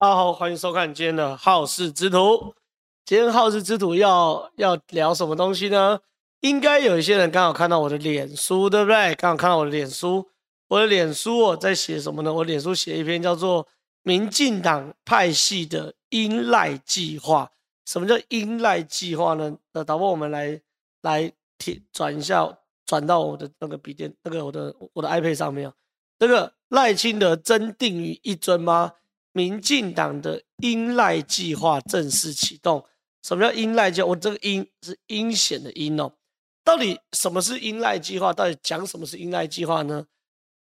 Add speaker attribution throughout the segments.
Speaker 1: 大家好，欢迎收看今天的好事之徒。今天好事之徒要要聊什么东西呢？应该有一些人刚好看到我的脸书，对不对？刚好看到我的脸书，我的脸书我在写什么呢？我脸书写一篇叫做《民进党派系的英赖计划》。什么叫英赖计划呢？那导播我们来来贴转一下，转到我的那个笔电，那个我的我的 iPad 上面。这个赖清德真定于一尊吗？民进党的英赖计划正式启动。什么叫英赖计划？我这个英是阴险的阴哦。到底什么是英赖计划？到底讲什么是英赖计划呢？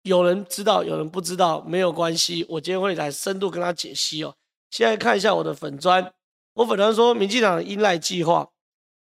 Speaker 1: 有人知道，有人不知道，没有关系。我今天会来深度跟他解析哦。现在看一下我的粉专，我粉专说民进党的英赖计划。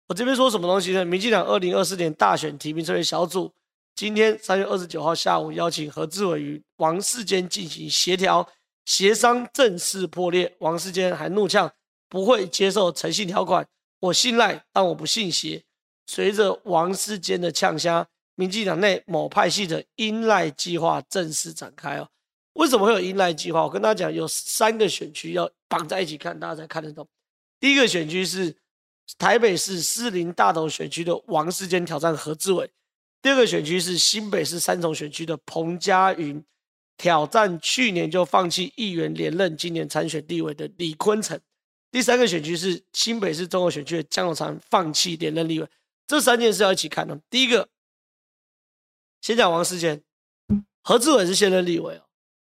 Speaker 1: 我这边说什么东西呢？民进党二零二四年大选提名策略小组今天三月二十九号下午邀请何志伟与王世坚进行协调。协商正式破裂，王世坚还怒呛不会接受诚信条款，我信赖，但我不信邪。随着王世坚的呛声，民进党内某派系的英赖计划正式展开哦。为什么会有英赖计划？我跟大家讲，有三个选区要绑在一起看，大家才看得懂。第一个选区是台北市士林大同选区的王世坚挑战何志伟；第二个选区是新北市三重选区的彭佳云。挑战去年就放弃议员连任，今年参选地位的李坤城。第三个选区是新北市中和选区的江永昌放弃连任立委。这三件事要一起看哦。第一个，先讲王世坚，何志伟是现任立委哦，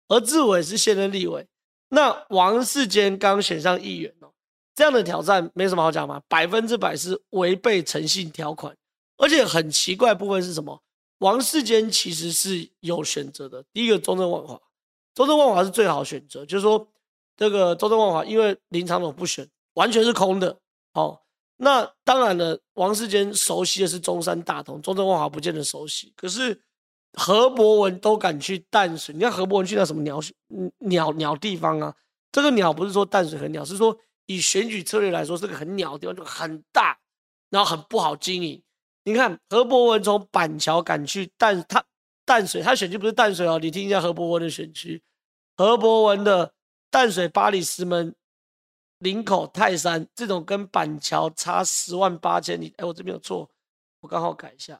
Speaker 1: 何志伟是现任立委。那王世坚刚选上议员哦，这样的挑战没什么好讲嘛，百分之百是违背诚信条款，而且很奇怪部分是什么？王世坚其实是有选择的。第一个，中正万华，中正万华是最好选择。就是说，这个中正万华，因为林昶佐不选，完全是空的。哦，那当然了，王世坚熟悉的是中山大同，中正万华不见得熟悉。可是何博文都敢去淡水，你看何博文去那什么鸟鸟鸟地方啊？这个鸟不是说淡水很鸟，是说以选举策略来说，是个很鸟的地方，就很大，然后很不好经营。你看何博文从板桥赶去淡他淡水，他选区不是淡水哦。你听一下何博文的选区，何博文的淡水、八里、石门、林口、泰山这种跟板桥差十万八千里。哎，我这边有错，我刚好改一下。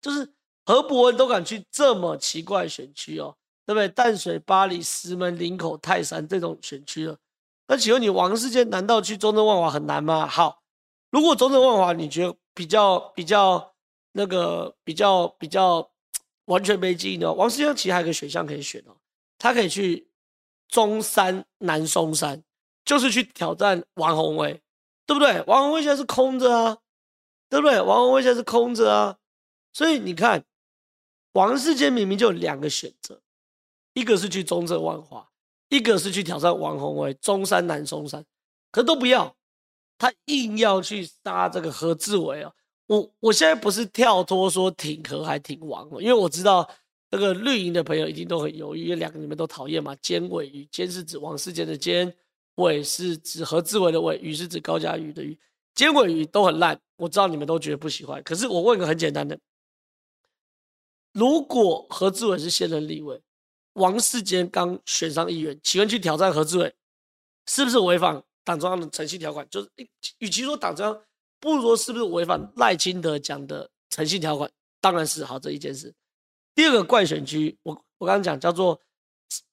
Speaker 1: 就是何博文都敢去这么奇怪选区哦，对不对？淡水、八里、石门、林口、泰山这种选区了。那请问你王世坚难道去中正万华很难吗？好，如果中正万华你觉得？比较比较那个比较比较完全没记忆的王世坚其实还有个选项可以选哦，他可以去中山南松山，就是去挑战王鸿薇，对不对？王鸿薇现在是空着啊，对不对？王鸿薇现在是空着啊，所以你看，王世坚明明就有两个选择，一个是去中正万华，一个是去挑战王鸿薇，中山南松山，可都不要。他硬要去杀这个何志伟哦，我我现在不是跳脱说挺何还挺王，因为我知道这个绿营的朋友一定都很犹豫，因为两个你们都讨厌嘛。监委瑜，监是指王世坚的监，委是指何志伟的委，瑜是指高嘉瑜的瑜，监委瑜都很烂，我知道你们都觉得不喜欢。可是我问个很简单的，如果何志伟是现任立委，王世坚刚选上议员，请问去挑战何志伟，是不是违反？党中央的诚信条款就是，与其说党中央，不如说是不是违反赖清德讲的诚信条款？当然是好这一件事。第二个怪选区，我我刚刚讲叫做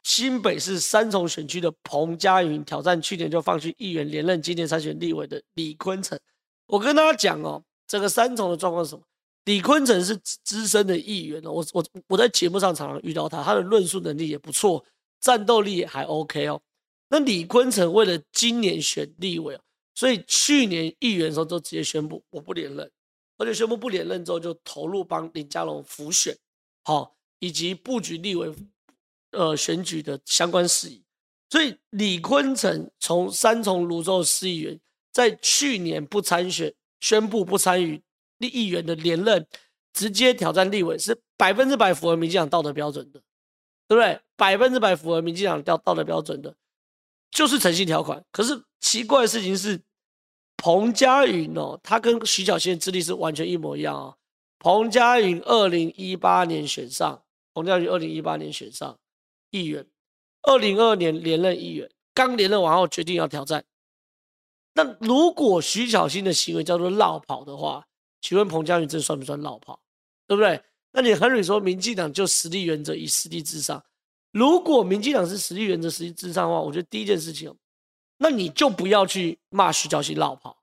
Speaker 1: 新北市三重选区的彭佳云挑战去年就放弃议员连任，今年参选立委的李坤城。我跟大家讲哦，这个三重的状况是什么？李坤城是资深的议员哦，我我我在节目上常常遇到他，他的论述能力也不错，战斗力也还 OK 哦。那李坤城为了今年选立委，所以去年议员的时候就直接宣布我不连任，而且宣布不连任之后就投入帮林佳龙辅选，好，以及布局立委呃选举的相关事宜。所以李坤城从三重芦洲市议员，在去年不参选，宣布不参与立议员的连任，直接挑战立委，是百分之百符合民进党道德标准的，对不对？百分之百符合民进党道道德标准的。就是诚信条款，可是奇怪的事情是，彭佳云哦，他跟徐巧芯的资历是完全一模一样哦。彭佳云二零一八年选上，彭佳云二零一八年选上议员，二零二二年连任议员，刚连任完后决定要挑战。那如果徐巧芯的行为叫做落跑的话，请问彭佳云这算不算落跑？对不对？那你很容易说民进党就实力原则以实力至上。如果民进党是实力原则实力至上的话，我觉得第一件事情，那你就不要去骂徐巧芯落跑，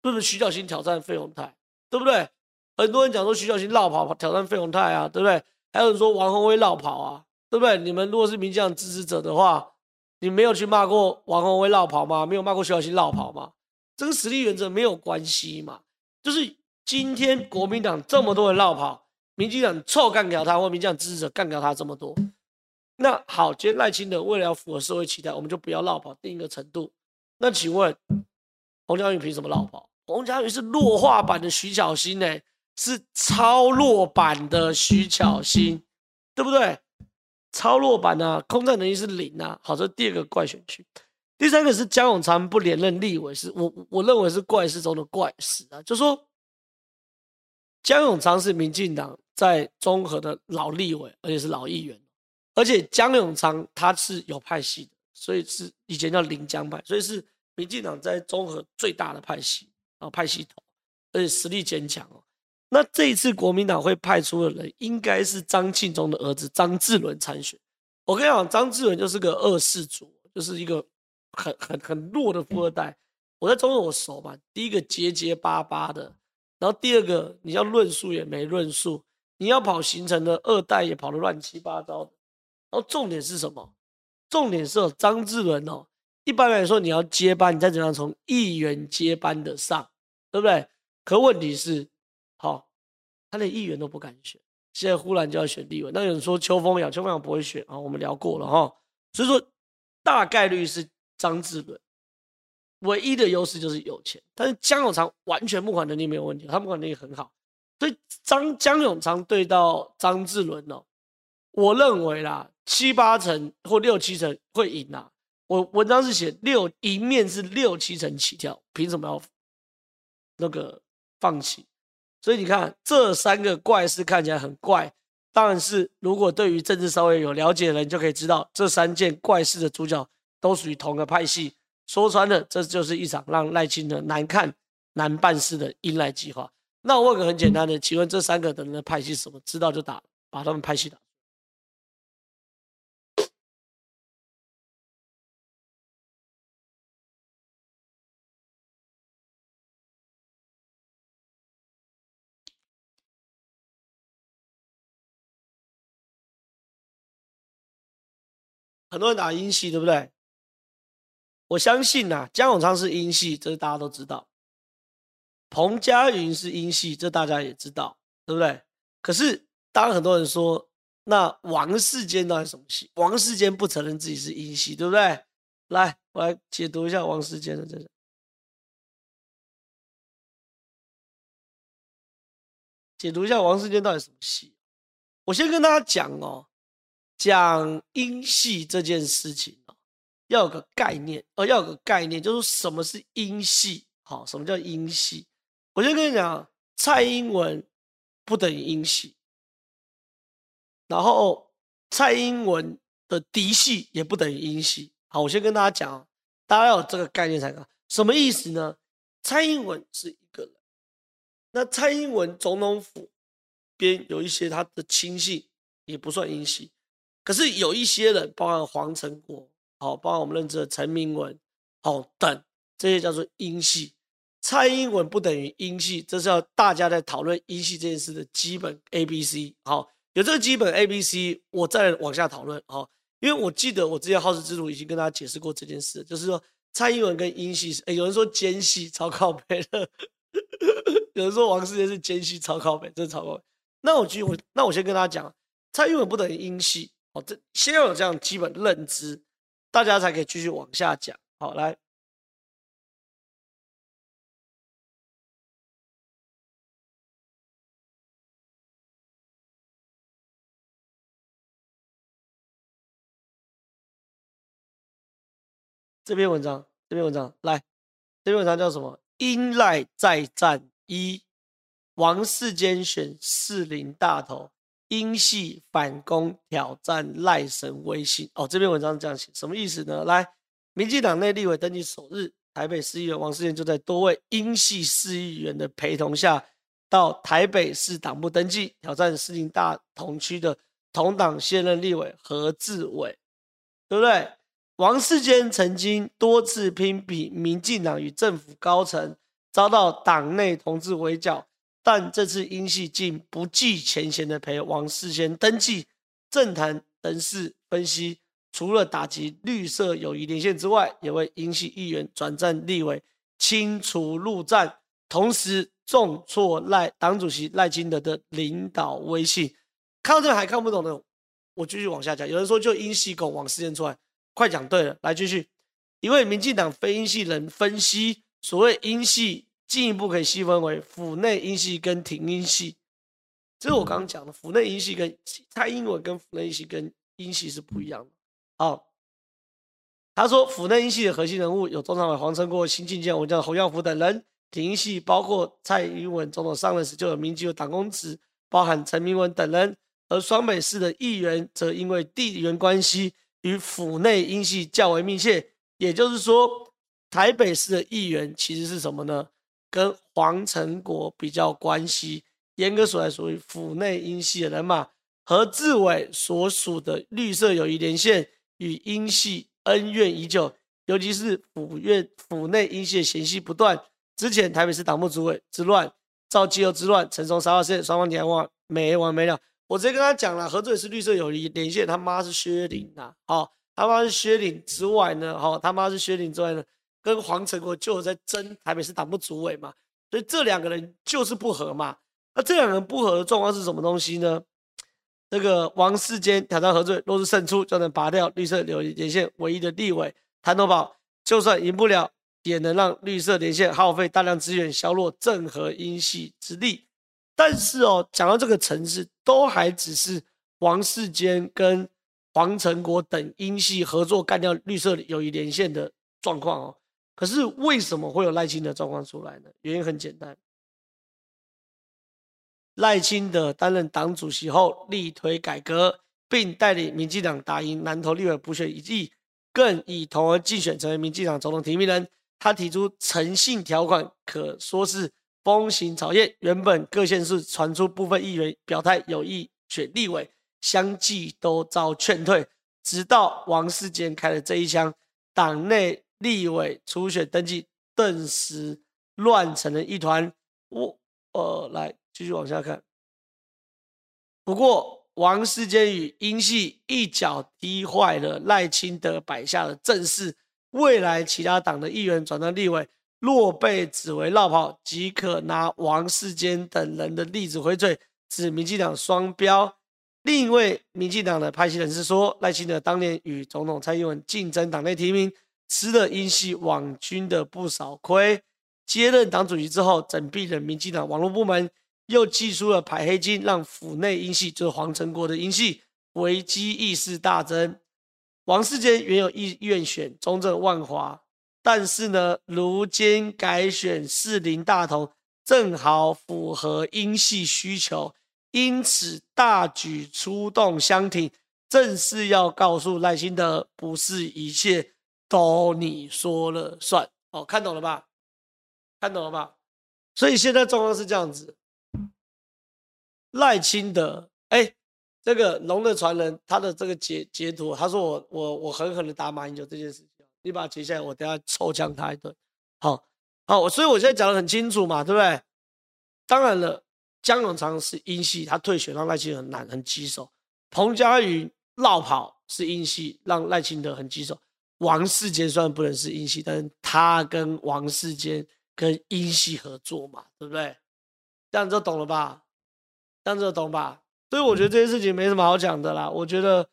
Speaker 1: 对不对？徐小新挑战费鸿泰，对不对？很多人讲说徐小新绕跑挑战费鸿泰啊，对不对？还有人说王宏威绕跑啊，对不对？你们如果是民进党支持者的话，你没有去骂过王宏威绕跑吗？没有骂过徐小新绕跑吗？这个实力原则没有关系嘛，就是。今天国民党这么多人绕跑，民进党臭干掉他，或民进党支持者干掉他这么多，那好，今天赖清德为了要符合社会期待，我们就不要落跑，定一个程度。那请问彭佳云凭什么落跑？彭佳云是弱化版的徐巧芯呢，是超弱版的徐巧芯，对不对？超弱版啊，空战能力是零啊。好，这第二个怪选区。第三个是江永昌不连任立委，是我我认为是怪事中的怪事啊，就说。江永昌是民进党在中和的老立委，而且是老议员，而且江永昌他是有派系的，所以是以前叫临江派，所以是民进党在中和最大的派系啊，派系头，而且实力坚强哦。那这一次国民党会派出的人，应该是张庆忠的儿子张志伦参选。我跟你讲，张志伦就是个二世祖，就是一个很很很弱的富二代。我在中和我熟嘛，第一个结结巴巴的。然后第二个，你要论述也没论述，你要跑行程的二代也跑得乱七八糟的。然后重点是什么？重点是张志伦哦。一般来说，你要接班，你再怎样从议员接班的上，对不对？可问题是，好，他连议员都不敢选，现在忽然就要选立委。那有人说邱烽尧，邱烽尧不会选啊，我们聊过了哈。所以说，大概率是张志伦。唯一的优势就是有钱，但是江永昌完全募款能力没有问题，他募款能力很好，所以张江永昌对到张志伦哦，我认为啦七八成或六七成会赢啦。我文章是写六一面是六七成起跳，凭什么要那个放弃？所以你看这三个怪事看起来很怪，但是如果对于政治稍微有了解的人就可以知道，这三件怪事的主角都属于同个派系。说穿了，这就是一场让赖清德难看、难办事的阴赖计划。那我问个很简单的，请问这三个人的派系是什么？知道就打，把他们派系打。很多人打鹰系，对不对？我相信呐、啊，江永昌是鹰系，这大家都知道。彭佳云是鹰系，这大家也知道，对不对？可是，当很多人说，那王世坚到底什么系？王世坚不承认自己是鹰系，对不对？来，我来解读一下王世坚的这个。解读一下王世坚到底什么戏？我先跟大家讲哦，讲音系这件事情。要有个概念，呃，要有个概念，就是什么是音系？好，什么叫音系？我先跟你讲，蔡英文不等于音系，然后蔡英文的嫡系也不等于音系。好，我先跟大家讲，大家要有这个概念才可。什么意思呢？蔡英文是一个人，那蔡英文总统府边有一些他的亲信也不算音系，可是有一些人，包含黄成国。好，包含我们认知的陈明文，好等这些叫做英系。蔡英文不等于英系，这是要大家在讨论英系这件事的基本 A B C。好，有这个基本 A B C，我再往下讨论。好，因为我记得我之前好事之徒已经跟大家解释过这件事，就是说蔡英文跟英系，哎，有人说奸系超靠北的，有人说王世坚是奸系超靠北，这是超靠北。那我继续，那我先跟大家讲，蔡英文不等于英系。好，这先要有这样基本认知。大家才可以继续往下讲。好，来，这篇文章，这篇文章，来，这篇文章叫什么？英赖再战一，王世坚选四林大头，英系反攻挑战赖神威信。哦，这篇文章这样写，什么意思呢？来，民进党内立委登记首日，台北市议员王世坚就在多位英系市议员的陪同下，到台北市党部登记，挑战士林大同区的同党现任立委何志伟，对不对？王世坚曾经多次拼比民进党与政府高层，遭到党内同志围剿，但这次英系竟不计前嫌的陪王世坚登记。政坛人士分析，除了打击绿色友谊连线之外，也为英系议员转战立委清除路障，同时重挫赖党主席赖清德的领导威信。看到这还看不懂的，我继续往下讲。有人说就英系狗王世坚出来。快讲对了，来继续。一位民进党非英系人分析，所谓英系进一步可以细分为府内音系跟庭音系。这是我刚刚讲的，府内音系跟蔡英文跟府内音系跟音系是不一样的。好，他说府内音系的核心人物有中常委黄成国、新进见我叫侯耀福等人；庭音系包括蔡英文总统上任时就有民进党公职，包含陈明文等人。而双北市的议员则因为地缘关系。与府内音系较为密切，也就是说，台北市的议员其实是什么呢？跟黄成国比较关系，严格说来属于府内英系的人马。何志伟所属的绿色友谊连线与英系恩怨已久，尤其是府院府内英系的嫌隙不断。之前台北市党部主委之乱、赵基佑之乱、陈松沙发事件，双方你还忘没完没了。我直接跟他讲了，何志伟是绿色友谊连线，他妈是薛凌呐，好，他妈是薛凌之外呢，好，他妈是薛凌之外呢，跟黄成国就在争台北市党部主委嘛，所以这两个人就是不合嘛。那这两个人不合的状况是什么东西呢？这个王世坚挑战何罪，若是胜出，就能拔掉绿色友谊连线唯一的立委谭头宝，就算赢不了，也能让绿色连线耗费大量资源，削弱郑和英系之力。但是哦，讲到这个层次，都还只是王世坚跟黄成国等英系合作干掉绿色友谊连线的状况哦。可是为什么会有赖清德状况出来呢？原因很简单，赖清德担任党主席后，力推改革，并带领民进党打赢南投立委补选一役，更以同额竞选成为民进党总统提名人。他提出诚信条款，可说是。风行草偃，原本各县市传出部分议员表态有意选立委，相继都遭劝退。直到王世坚开了这一枪，党内立委初选登记顿时乱成了一团。我呃，来继续往下看。不过王世坚与英系一脚踢坏了赖清德摆下的阵势，未来其他党的议员转到立委。若被指为落跑，即可拿王世坚等人的例子回嘴，指民进党双标。另一位民进党的派系人士说，赖清德当年与总统蔡英文竞争党内提名，吃了英系网军的不少亏。接任党主席之后，整并了民进党网络部门，又祭出了排黑金，让府内英系就是黄成国的英系危机意识大增。王世坚原有意愿选中正万华。但是呢，如今改选士林大同，正好符合英系需求，因此大举出动乡挺，正是要告诉赖清德，不是一切都你说了算。哦，看懂了吧？看懂了吧？所以现在状况是这样子，赖清德，哎，这个龙的传人，他的这个截截图，他说我我我狠狠的打马英九这件事情。你把它截下来，我等下抽枪他一顿。好，好，所以我现在讲得很清楚嘛，对不对？当然了，江永昌是英系，他退选让赖清德很难很棘手。彭佳云绕跑是英系，让赖清德很棘手。王世坚虽然不能是英系，但是他跟王世坚跟英系合作嘛，对不对？这样就懂了吧？这样就懂吧？所以我觉得这件事情没什么好讲的啦。我觉得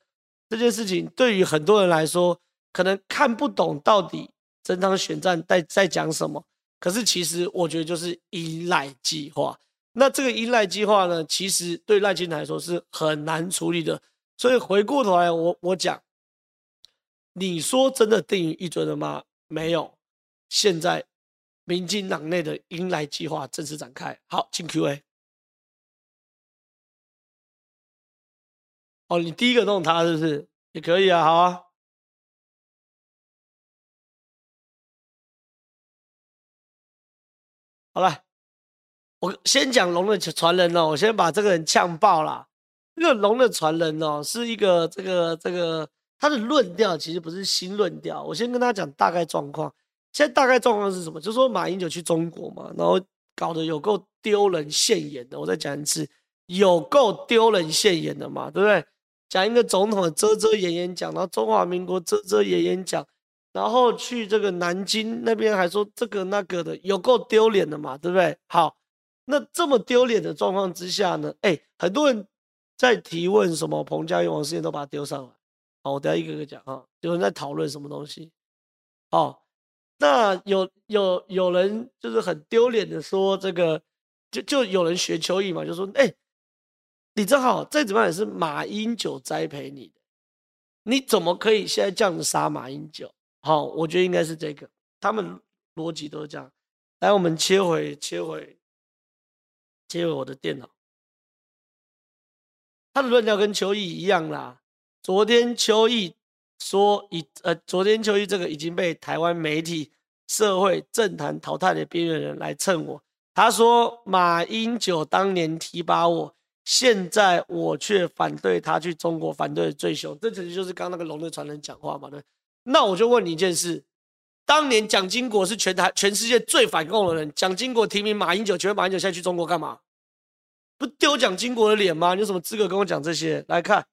Speaker 1: 这件事情对于很多人来说。可能看不懂到底这场选战在在讲什么，可是其实我觉得就是依赖计划。那这个依赖计划呢，其实对赖清德来说是很难处理的。所以回过头来，我我讲，你说真的定于一尊了吗？没有。现在民进党内的迎来计划正式展开。好，进 Q&A。哦，你第一个弄他是不是？也可以啊，好啊。好了，我先讲龙的传人哦，我先把这个人呛爆了。这个龙的传人哦，是一个这个这个他的论调其实不是新论调。我先跟大家讲大概状况。现在大概状况是什么？就是说马英九去中国嘛，然后搞得有够丢人现眼的。我再讲一次，有够丢人现眼的嘛，对不对？讲一个总统遮遮掩掩讲，然后中华民国遮遮掩掩讲。然后去这个南京那边还说这个那个的，有够丢脸的嘛，对不对？好，那这么丢脸的状况之下呢，哎，很多人在提问什么彭佳芸、王世坚都把它丢上来。好，我等下一个个讲啊，有人在讨论什么东西。好，那有有有人就是很丢脸的说这个，就就有人学邱毅嘛，就说哎，李正好再怎么样也是马英九栽培你的，你怎么可以现在这样子杀马英九？好，我觉得应该是这个，他们逻辑都是这样。来，我们切回切回切回我的电脑，他的论调跟邱毅一样啦。昨天邱毅说已呃，昨天邱毅这个已经被台湾媒体、社会、政坛淘汰的边缘人来蹭我。他说马英九当年提拔我，现在我却反对他去中国，反对最凶。这其实就是刚刚那个龙的传人讲话嘛，对。那我就问你一件事：当年蒋经国是全台全世界最反共的人，蒋经国提名马英九，请问马英九现在去中国干嘛？不丢蒋经国的脸吗？你有什么资格跟我讲这些？来看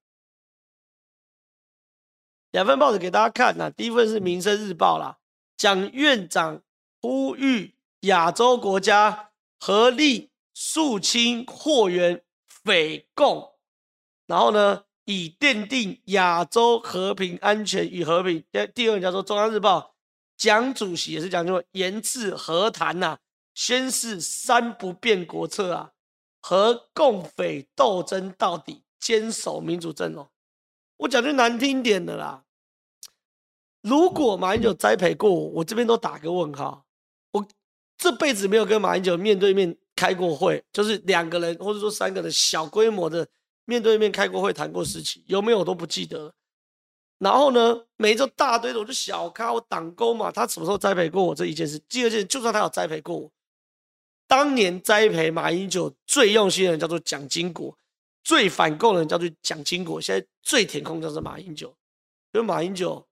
Speaker 1: 两份报纸给大家看呐。第一份是《民生日报》啦，蒋院长呼吁亚洲国家合力肃清祸源匪共，然后呢？以奠定亚洲和平、安全与和平。第第二个叫做《中央日报》，蒋主席也是讲究严治和谈呐、啊，宣示三不变国策啊，和共匪斗争到底，坚守民主阵营。我讲句难听点的啦，如果马英九栽培过我，我这边都打个问号。我这辈子没有跟马英九面对面开过会，就是两个人或者说三个人小规模的。面对面开过会谈过事情，有没有我都不记得。然后呢，每一周大堆的，我就小咖，我党工嘛，他什么时候栽培过我这一件事？第二件，就算他有栽培过我，当年栽培马英九最用心的人叫做蒋经国，最反共的人叫做蒋经国，现在最舔共叫做马英九。因为马英九，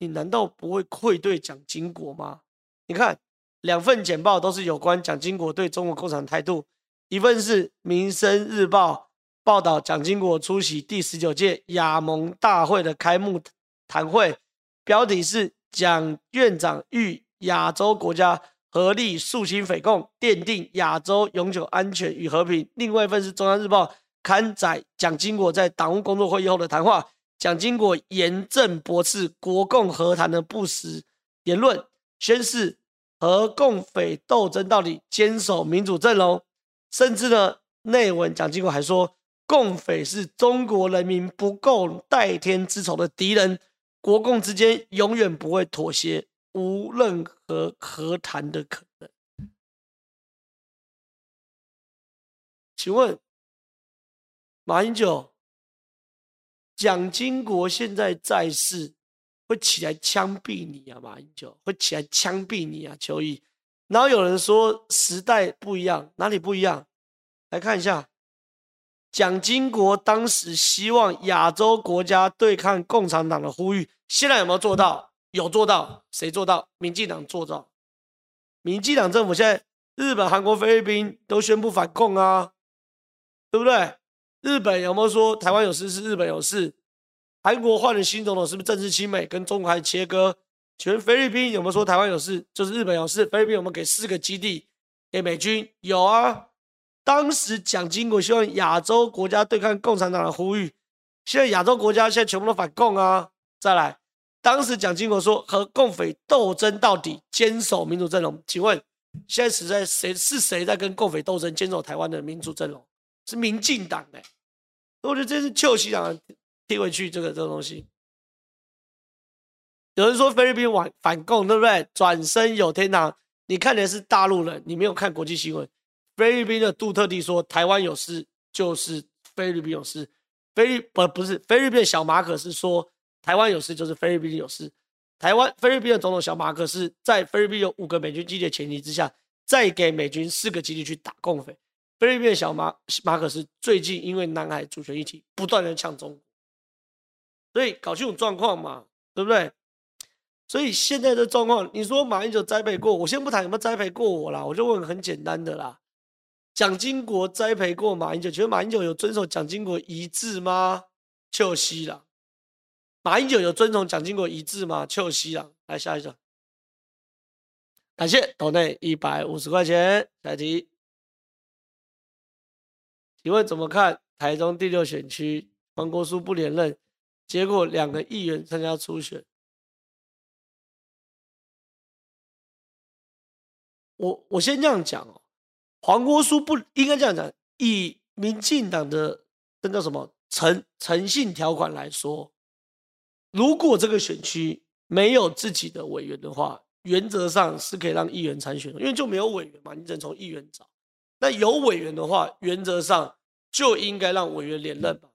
Speaker 1: 你难道不会愧对蒋经国吗？你看两份简报都是有关蒋经国对中国共产态度。一份是《民生日报》报道，蒋经国出席第十九届亚盟大会的开幕谈会，标题是“蒋院长吁亚洲国家合力肃清匪共，奠定亚洲永久安全与和平”。另外一份是《中央日报》刊载蒋经国在党务工作会议后的谈话，蒋经国严正驳斥国共和谈的不实言论，宣示和共匪斗争到底，坚守民主阵容。甚至呢，内文蒋经国还说，共匪是中国人民不共戴天之仇的敌人，国共之间永远不会妥协，无任何和谈的可能。请问，马英九、蒋经国现在在世，会起来枪毙你啊？马英九会起来枪毙你啊？邱毅。然后有人说时代不一样，哪里不一样？来看一下，蒋经国当时希望亚洲国家对抗共产党的呼吁，现在有没有做到？有做到，谁做到？民进党做到。民进党政府现在，日本、韩国、菲律宾都宣布反共啊，对不对？日本有没有说台湾有事是日本有事？韩国换了新总统，是不是政治亲美，跟中国还切割？全菲律宾有没有说台湾有事？就是日本有事。菲律宾有没有给四个基地给美军？有啊。当时蒋经国希望亚洲国家对抗共产党的呼吁，现在亚洲国家现在全部都反共啊！再来，当时蒋经国说和共匪斗争到底，坚守民主阵容。请问现在实在谁是谁在跟共匪斗争，坚守台湾的民主阵容？是民进党哎！我觉得这是旧西党贴回去这个这个东西。有人说菲律宾反反共，对不对？转身有天堂。你看的是大陆人，你没有看国际新闻。菲律宾的杜特地说：“台湾有事就是菲律宾有事。”菲律不不是菲律宾小马可是说台湾有事就是菲律宾有事。台湾菲律宾的总统小马可是在菲律宾有五个美军基地的前提之下，再给美军四个基地去打共匪。菲律宾的小马马可是最近因为南海主权议题不断的呛中国，所以搞清楚状况嘛，对不对？所以现在的状况，你说马英九栽培过我，先不谈有没有栽培过我啦，我就问很简单的啦。蒋经国栽培过马英九，觉得马英九有遵守蒋经国遗志吗？就息了。马英九有遵从蒋经国遗志吗？就西了。来下一个，感谢岛内一百五十块钱。下一题，请问怎么看台中第六选区黄国书不连任，结果两个议员参加初选？我我先这样讲哦。黄国书不应该这样讲，以民进党的那叫什么诚诚信条款来说，如果这个选区没有自己的委员的话，原则上是可以让议员参选的，因为就没有委员嘛，你只能从议员找。那有委员的话，原则上就应该让委员连任吧。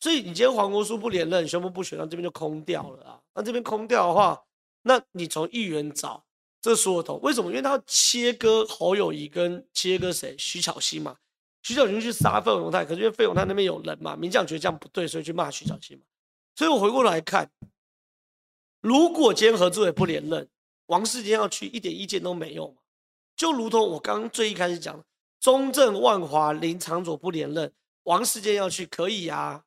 Speaker 1: 所以你今天黄国书不连任，宣布不选，那这边就空掉了啊。那这边空掉的话，那你从议员找。这说得通，为什么？因为他要切割侯友谊跟切割谁？徐巧芯嘛。徐巧芯去杀费永泰，可是因为费永泰那边有人嘛，民将觉得这样不对，所以去骂徐巧芯嘛。所以我回过来看，如果今天何志伟不连任，王世坚要去一点意见都没有嘛。就如同我刚刚最一开始讲的，中正万华林长佐不连任，王世坚要去可以啊。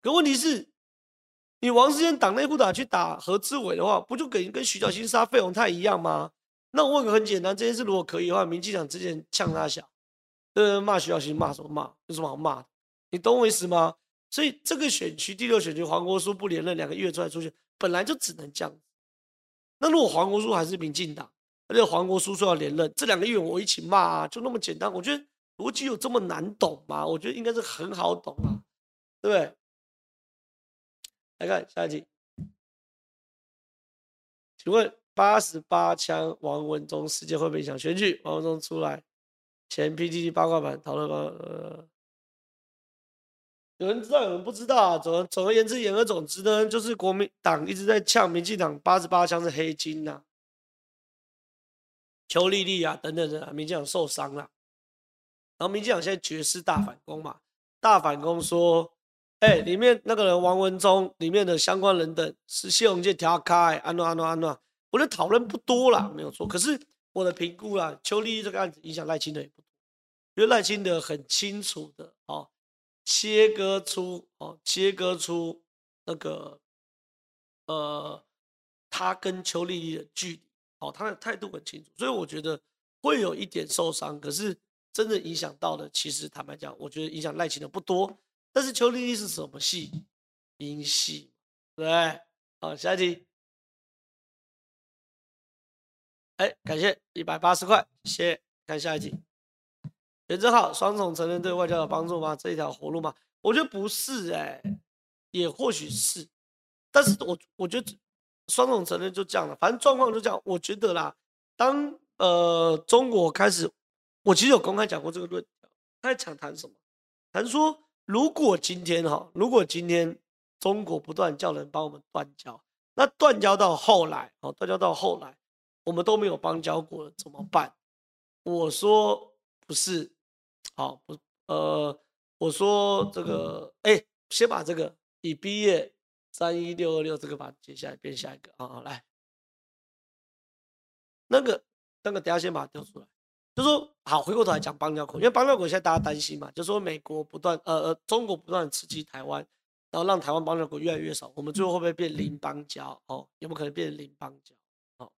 Speaker 1: 可问题是。你王世坚党内不打去打何志伟的话，不就跟跟徐巧芯杀费鸿泰一样吗？那我问个很简单，这件事如果可以的话，民进党之前呛他小，呃，骂徐巧芯骂什么骂？有什么好骂的？你懂我意思吗？所以这个选区第六选区黄国书不连任，两个月出来出现，本来就只能这样。那如果黄国书还是民进党，而且黄国书说要连任，这两个议员我一起骂啊，就那么简单。我觉得逻辑有这么难懂吗？我觉得应该是很好懂啊，对不对？来看下一题，请问八十八枪王文忠事件会不会影响选举？王文忠出来前 PTT 八卦版讨论吧。呃，有人知道，有人不知道啊。总总而言之，言而总之呢，就是国民党一直在呛民进党八十八枪是黑金呐、啊，邱丽丽啊等等的，民进党受伤了。然后民进党现在绝世大反攻嘛，大反攻说。哎、里面那个人王文忠，里面的相关人等是谢龙介调开，安诺安诺安诺，我的讨论不多啦，没有错。可是我的评估啦，邱丽丽这个案子影响赖清德也不多，因为赖清德很清楚的，切割出哦，切割出那个呃，他跟邱丽丽的距离，哦，他的态度很清楚，所以我觉得会有一点受伤。可是真的影响到的，其实坦白讲，我觉得影响赖清德不多。但是邱丽丽是什么戏？英戏，对不对？好，下一题。哎，感谢一百八十块，谢谢。看下一题。袁正浩双重承认对外交有帮助吗？这一条活路吗？我觉得不是、欸，哎，也或许是。但是我我觉得双重承认就这样了，反正状况就这样。我觉得啦，当呃中国开始，我其实有公开讲过这个论调，他在讲谈什么？谈说。如果今天哈，如果今天中国不断叫人帮我们断交，那断交到后来，哦，断交到后来，我们都没有邦交国了，怎么办？我说不是，好不呃，我说这个，哎，先把这个已毕业三一六二六这个把它接下来变下一个啊，来，那个那个等下先把它调出来。就说好，回过头来讲邦交国，因为邦交国现在大家担心嘛，就说美国不断呃呃，中国不断刺激台湾，然后让台湾邦交国越来越少，我们最后会不会变零邦交？哦，有没有可能变零邦交？哦，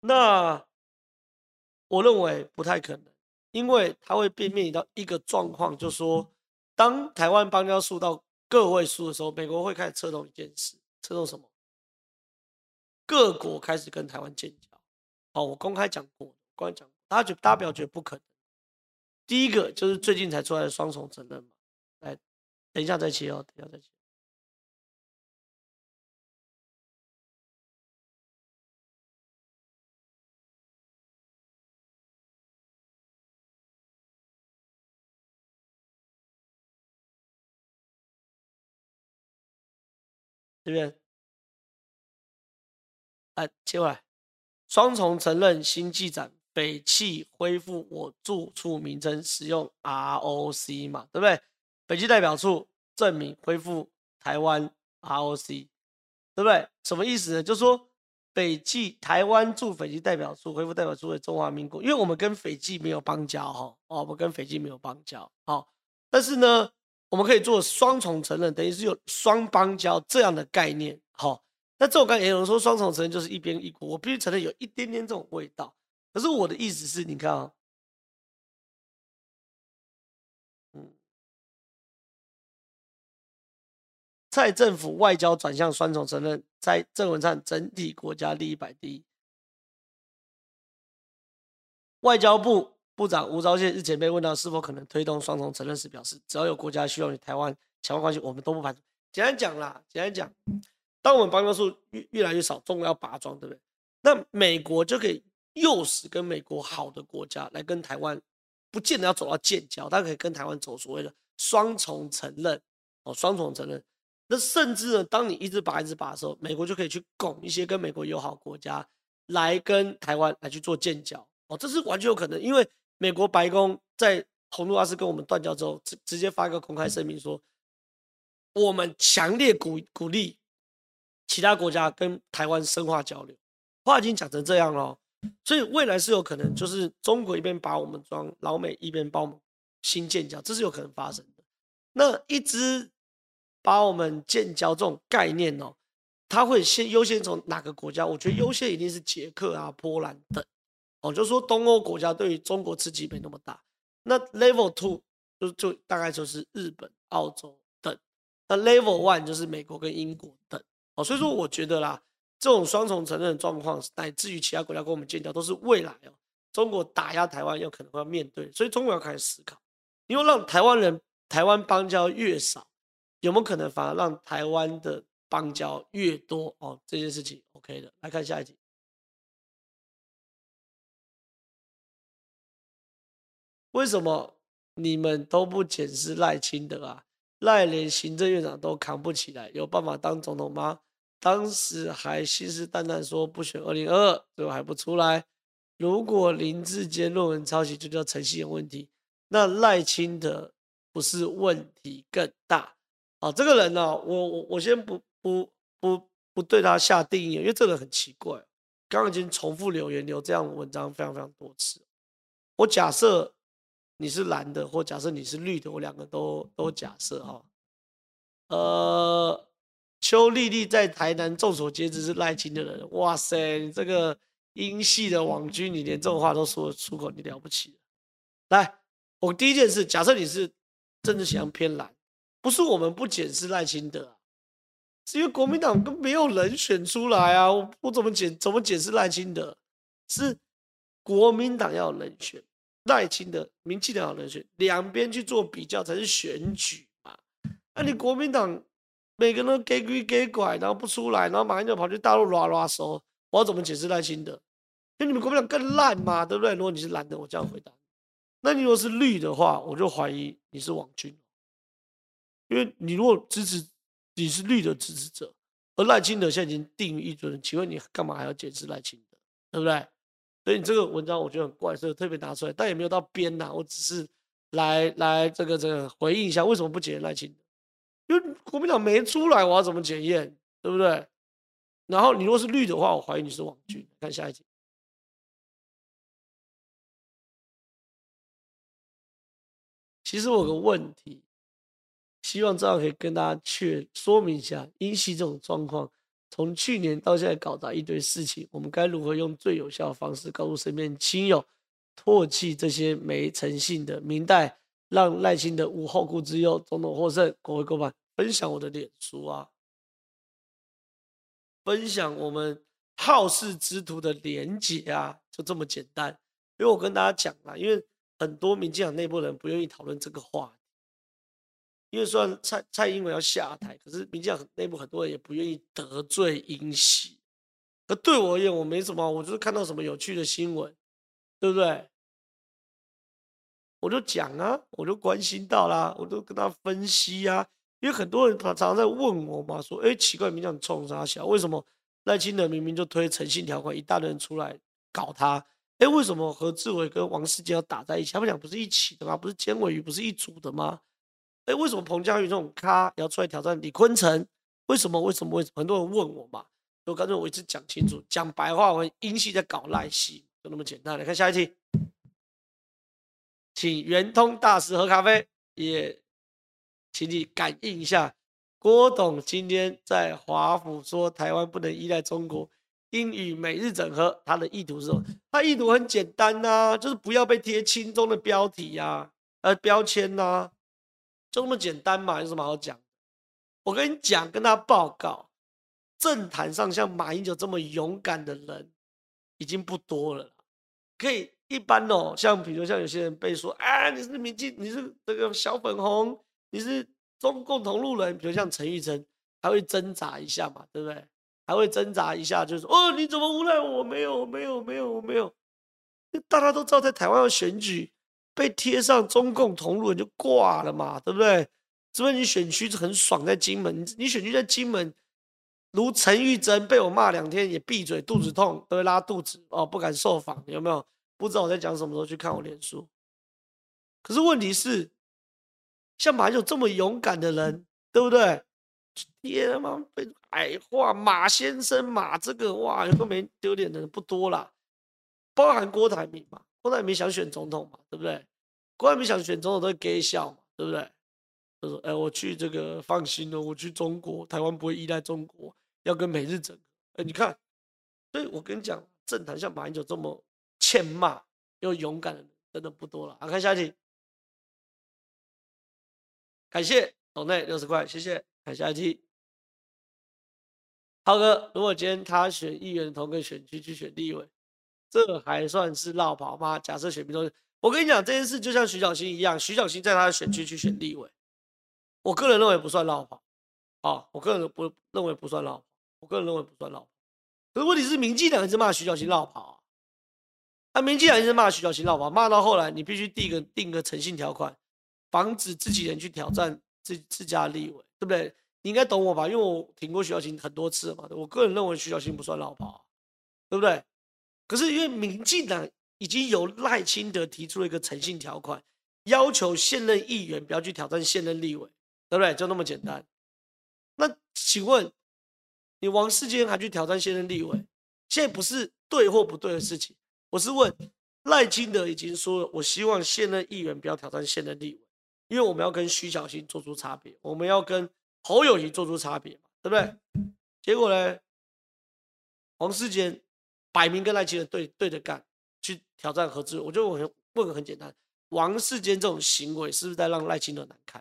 Speaker 1: 那我认为不太可能，因为它会变面临到一个状况，就是说当台湾邦交数到个位数的时候，美国会开始策动一件事，策动什么？各国开始跟台湾建交。哦，我公开讲过，公开讲过。大家觉大家不要觉得不可能。第一个就是最近才出来的双重承认嘛，来，等一下再切哦，等一下再切。这边，来接过来，双重承认新进展，北汽恢复我驻处名称，使用 ROC 嘛，对不对？北汽代表处证明恢复台湾 ROC，对不对？什么意思呢？就是说北汽台湾驻斐济代表处恢复代表处为中华民国，因为我们跟斐济没有邦交哈，哦，我们跟斐济没有邦交，好，但是呢。我们可以做双重承认，等于是有双邦交这样的概念。好，那这种概念有人说双重承认就是一边一国，我必须承认有一点点这种味道。可是我的意思是，你看啊，嗯，蔡政府外交转向双重承认，在正文上整体国家利益摆第一，外交部。部长吴钊燮日前被问到是否可能推动双重承认时，表示只要有国家需要与台湾强化关系，我们都不排除。简单讲啦，简单讲，当我们邦交数越越来越少，中国要拔庄，对不对？那美国就可以诱使跟美国好的国家来跟台湾，不见得要走到建交，但可以跟台湾走所谓的双重承认哦，双重承认。那甚至呢，当你一直拔一直拔的时候，美国就可以去拱一些跟美国友好国家来跟台湾来去做建交哦，这是完全有可能，因为。美国白宫在洪都拉斯跟我们断交之后，直直接发一个公开声明说，我们强烈鼓鼓励其他国家跟台湾深化交流。话已经讲成这样了，所以未来是有可能，就是中国一边把我们装，老美一边帮我们新建交，这是有可能发生的。那一直把我们建交这种概念哦，他会先优先从哪个国家？我觉得优先一定是捷克啊、波兰等。哦，就说东欧国家对于中国刺激没那么大，那 Level Two 就就大概就是日本、澳洲等，那 Level One 就是美国跟英国等。哦，所以说我觉得啦，这种双重承认的状况，乃至于其他国家跟我们建交，都是未来哦，中国打压台湾有可能会要面对，所以中国要开始思考，因为让台湾人台湾邦交越少，有没有可能反而让台湾的邦交越多？哦，这件事情 OK 的，来看下一题。为什么你们都不检视赖清德啊？赖连行政院长都扛不起来，有办法当总统吗？当时还信誓旦旦说不选二零二二，最后还不出来。如果林志坚论文抄袭就叫诚信有问题，那赖清德不是问题更大？啊，这个人呢、我我我先不不不不对他下定义，因为这个人很奇怪，刚刚已经重复留言留这样的文章非常非常多次。我假设。你是蓝的，或假设你是绿的，我两个都都假设哈。呃，邱丽丽在台南众所皆知是赖清德人，哇塞，你这个英系的网军，你连这种话都说出口，你了不起。来，我第一件事，假设你是政治倾向偏蓝，不是我们不检视赖清德，是因为国民党都没有人选出来啊，我我怎么检怎么检视赖清德？是国民党要人选。赖清德、民进党的人选，两边去做比较才是选举嘛？那你国民党每个人都给鬼给拐，然后不出来，然后马上就跑去大陆拉拉手，我要怎么解释赖清德？因为你们国民党更烂嘛，对不对？如果你是蓝的，我这样回答。那你如果是绿的话，我就怀疑你是网军，因为你如果支持你是绿的支持者，而赖清德现在已经定于一尊，请问你干嘛还要解释赖清德？对不对？所以你这个文章我觉得很怪，所以特别拿出来，但也没有到编呐。我只是来来这个这个回应一下，为什么不检验赖清德？因为国民党没出来，我要怎么检验？对不对？然后你如果是绿的话，我怀疑你是网军。看下一集。其实我有个问题，希望这样可以跟大家确说明一下，英系这种状况。从去年到现在搞砸一堆事情，我们该如何用最有效的方式告诉身边亲友，唾弃这些没诚信的民代，让赖清德无后顾之忧，总统获胜，国会过半。分享我的脸书啊，分享我们好事之徒的连结啊，就这么简单。因为我跟大家讲了，因为很多民进党内部人不愿意讨论这个话。因为虽然蔡蔡英文要下台，可是民进党内部很多人也不愿意得罪英系。可对我而言，我没什么，我就是看到什么有趣的新闻，对不对？我就讲啊，我就关心到啦，我就跟他分析啊。因为很多人他常常在问我嘛，说，哎，奇怪，民进党冲啥小？为什么赖清德明明就推诚信条款，一大堆人出来搞他？哎，为什么何志伟跟王世坚要打在一起？他们俩不是一起的吗？不是尖尾鱼，不是一组的吗？哎，为什么彭佳芸这种咖要出来挑战李坤城？为什么？为什么？为什么？很多人问我嘛，就干脆我一直讲清楚，讲白话文，英系在搞赖系，就那么简单。来看下一题，请圆通大师喝咖啡，也请你感应一下，郭董今天在华府说台湾不能依赖中国，英语每日整合，他的意图是什么？他意图很简单呐、啊，就是不要被贴亲中的标题呀、啊，呃，标签呐、啊。就那么简单嘛？有什么好讲？我跟你讲，跟他报告，政坛上像马英九这么勇敢的人已经不多了。可以一般哦，像比如像有些人被说，啊，你是民进，你是这个小粉红，你是中共同路人，比如像陈玉珍，还会挣扎一下嘛，对不对？还会挣扎一下，就是，哦，你怎么诬赖我？没有，没有，没有，没有。大家都知道，在台湾要选举。被贴上中共同路人就挂了嘛，对不对？除非你选区很爽，在金门，你选区在金门，如陈玉珍被我骂两天也闭嘴，肚子痛都会拉肚子哦，不敢受访，有没有？不知道我在讲什么时候去看我脸书。可是问题是，像马英九这么勇敢的人，对不对？天妈被矮化，马先生马这个哇，有个没丢脸的人不多啦，包含郭台铭嘛。郭台铭想选总统嘛，对不对？郭台铭想选总统都会给笑嘛，对不对？他说：“哎，我去这个放心了，我去中国，台湾不会依赖中国，要跟美日整合。”哎，你看，所以我跟你讲，政坛像马英九这么欠骂又勇敢的人，真的不多了。好，看下一题，感谢斗内六十块，谢谢。看下一题，浩哥，如果今天他选议员同个选区去选立委。这还算是落跑吗？假设选民都是，我跟你讲这件事，就像徐小新一样，徐小新在他的选区去选立委，我个人认为不算落跑，啊，我个人不认为不算落跑，我个人认为不算落跑。可是问题是，民进党一直骂徐小新落跑啊，啊，民进党一直骂徐小新落跑，骂到后来，你必须定个定个诚信条款，防止自己人去挑战自自家立委，对不对？你应该懂我吧？因为我挺过徐小新很多次嘛，我个人认为徐小新不算落跑，对不对？可是因为民进党已经由赖清德提出了一个诚信条款，要求现任议员不要去挑战现任立委，对不对？就那么简单。那请问你王世坚还去挑战现任立委，现在不是对或不对的事情。我是问赖清德已经说了，我希望现任议员不要挑战现任立委，因为我们要跟徐小新做出差别，我们要跟侯友宜做出差别，对不对？结果呢，王世坚。摆明跟赖清德对对着干，去挑战何志伟。我觉得我问个很简单：王世坚这种行为是不是在让赖清德难看？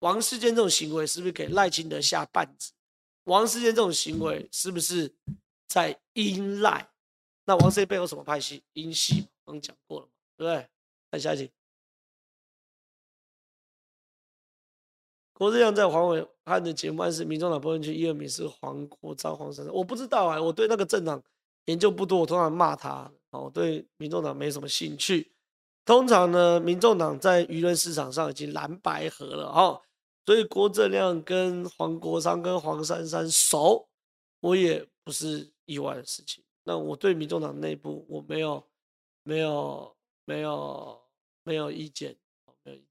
Speaker 1: 王世坚这种行为是不是给赖清德下绊子？王世坚这种行为是不是在阴赖？那王世坚背后什么派系？阴系，刚讲过了嘛，对不对？看下一题。郭正亮在黄伟汉的节目暗示，民众党不分区一二名是黄国昌、黄珊珊，我不知道啊，我对那个政党。研究不多，我通常骂他。哦，对民众党没什么兴趣。通常呢，民众党在舆论市场上已经蓝白合了哦，所以郭正亮跟黄国昌跟黄珊珊熟，我也不是意外的事情。那我对民众党内部我没有没有没有没有意见，没有意见。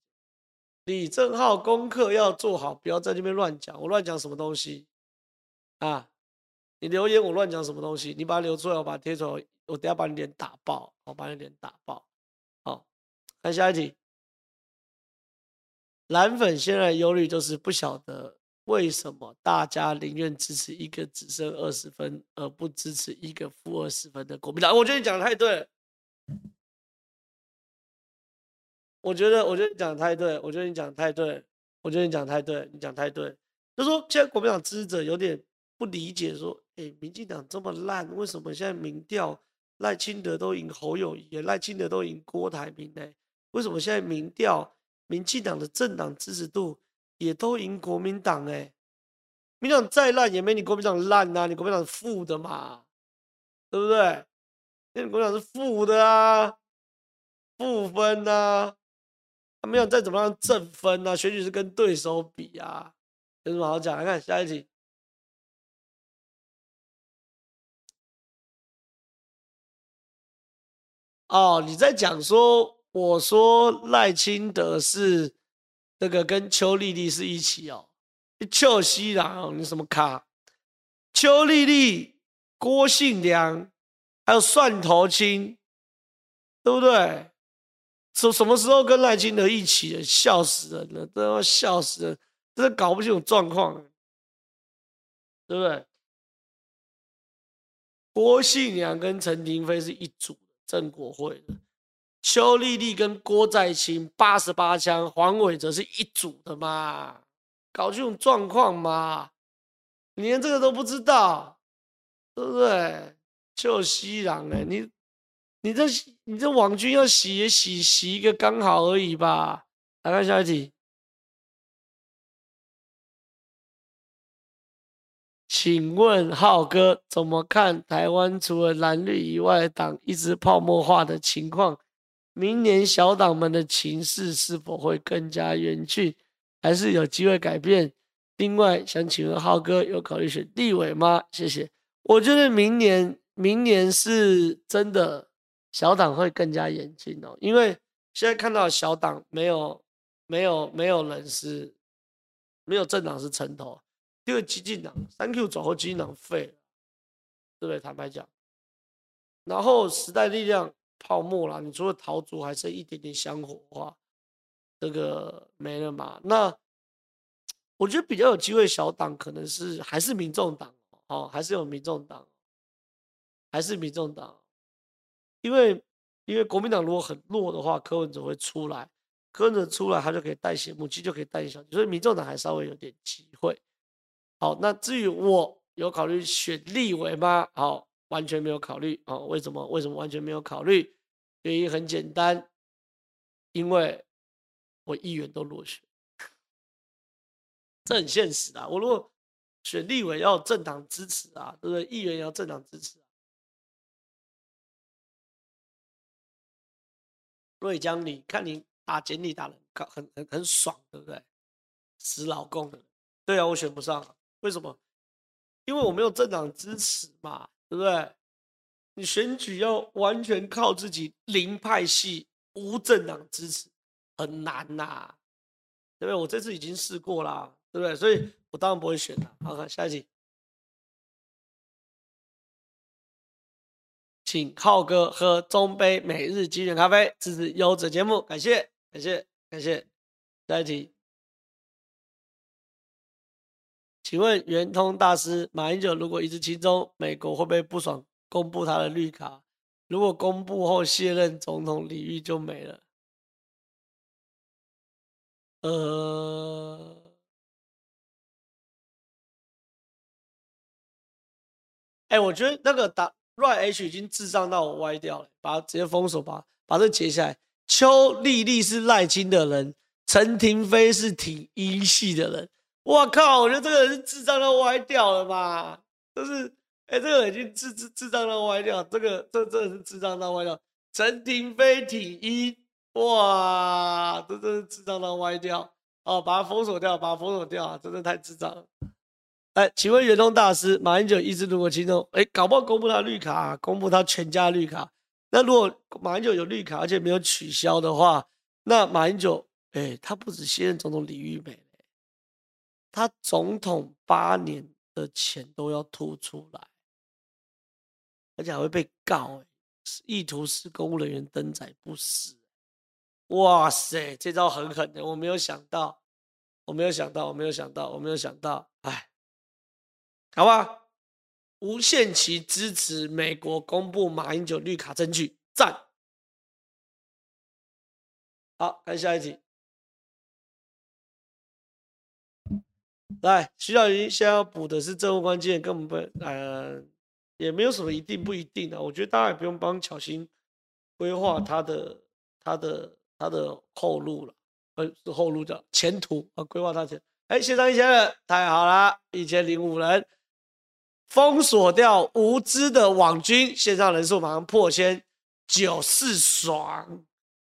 Speaker 1: 李正浩功课要做好，不要在这边乱讲。我乱讲什么东西啊？你留言我乱讲什么东西？你把它留出来，我把它贴出来，我等下把你脸打爆，我把你脸打爆。好，看下一题。蓝粉现在忧虑就是不晓得为什么大家宁愿支持一个只剩二十分，而不支持一个负二十分的国民党。我觉得你讲的太对。我觉得，我觉得你讲的太对。我觉得你讲的太对。我觉得你讲的太对。你讲太对。就说现在国民党支持者有点不理解说。哎，民进党这么烂，为什么现在民调赖清德都赢侯友谊，赖清德都赢郭台铭呢？为什么现在民调民进党的政党支持度也都赢国民党？哎，民进党再烂也没你国民党烂呐，你国民党是负的嘛，对不对？你国民党是负的啊，负分呐，他没有再怎么样正分啊，选举是跟对手比啊，有什么好讲？来看下一题。哦，你在讲说，我说赖清德是那个跟邱丽丽是一起哦，邱西郎，你什么卡？邱丽丽、郭信良，还有蒜头青，对不对？什什么时候跟赖清德一起的？笑死人了，都要笑死人，真的搞不清楚状况，对不对？郭信良跟陈廷妃是一组。正国会的邱丽丽跟郭在清八十八枪，黄伟哲是一组的嘛？搞这种状况嘛？你连这个都不知道，对不对？就西朗哎，你你这你这网军要洗也洗洗一个刚好而已吧？来看下一题。请问浩哥怎么看台湾除了蓝绿以外党一直泡沫化的情况？明年小党们的情势是否会更加严峻，还是有机会改变？另外想请问浩哥有考虑选立委吗？谢谢。我觉得明年明年是真的小党会更加严峻哦，因为现在看到小党没有没有没有人是没有政党是城头。因为激进党三 Q 走后，激进党废了，对不对？坦白讲，然后时代力量泡沫了，你除了桃竹还剩一点点香火的话，这个没了嘛？那我觉得比较有机会小党可能是还是民众党哦，还是有民众党，还是民众党，因为因为国民党如果很弱的话，柯文哲会出来，柯文哲出来他就可以带血母鸡，就可以带小，所以民众党还稍微有点机会。好，那至于我有考虑选立委吗？好，完全没有考虑。哦，为什么？为什么完全没有考虑？原因很简单，因为我议员都落选，这很现实啊。我如果选立委要政党支持啊，对不对？议员也要政党支持啊。瑞江，你看你打简历打得很很很爽，对不对？死老公的，对啊，我选不上。为什么？因为我没有政党支持嘛，对不对？你选举要完全靠自己，零派系、无政党支持，很难呐、对不对？我这次已经试过了，对不对？所以我当然不会选了。好，看下一题，请浩哥喝中杯每日精选咖啡，支持优质节目，感谢，感谢，感谢。下一题。请问圆通大师，马英九如果一直亲中，美国会不会不爽公布他的绿卡？如果公布后卸任总统，礼遇就没了。呃，哎、我觉得那个打 Right H 已经智障到我歪掉了，把它直接封锁，吧把这截下来。邱丽丽是赖清的人，陈廷妃是挺英系的人。我靠！我觉得这个人是智障到歪掉了吧？就是，哎、这个已经智智智障到歪掉，这个这这是智障到歪掉。陈亭妃挺一，哇，这真是智障到歪掉哦！把他封锁掉，把他封锁掉啊！真的太智障了。哎、请问圆通大师，马英九一直如果亲中，哎、搞不好公布他绿卡、啊，公布他全家绿卡。那如果马英九有绿卡，而且没有取消的话，那马英九，哎、他不止现任总统李玉美。他总统八年的钱都要吐出来，而且还会被告，意图使公务人员登载不死。哇塞，这招很狠的，我没有想到，我没有想到，我没有想到，我没有想到，哎，好吧，无限期支持美国公布马英九绿卡证据，赞。好，看下一题。来，徐小云现在要补的是政务关键，根本不，呃，也没有什么一定不一定的。我觉得大家也不用帮巧芯规划他的、他的、他的后路了，呃，是后路的前途啊，规划他前。哎，线上一千人，太好了，一千零五人，封锁掉无知的网军，线上人数马上破千，九四爽。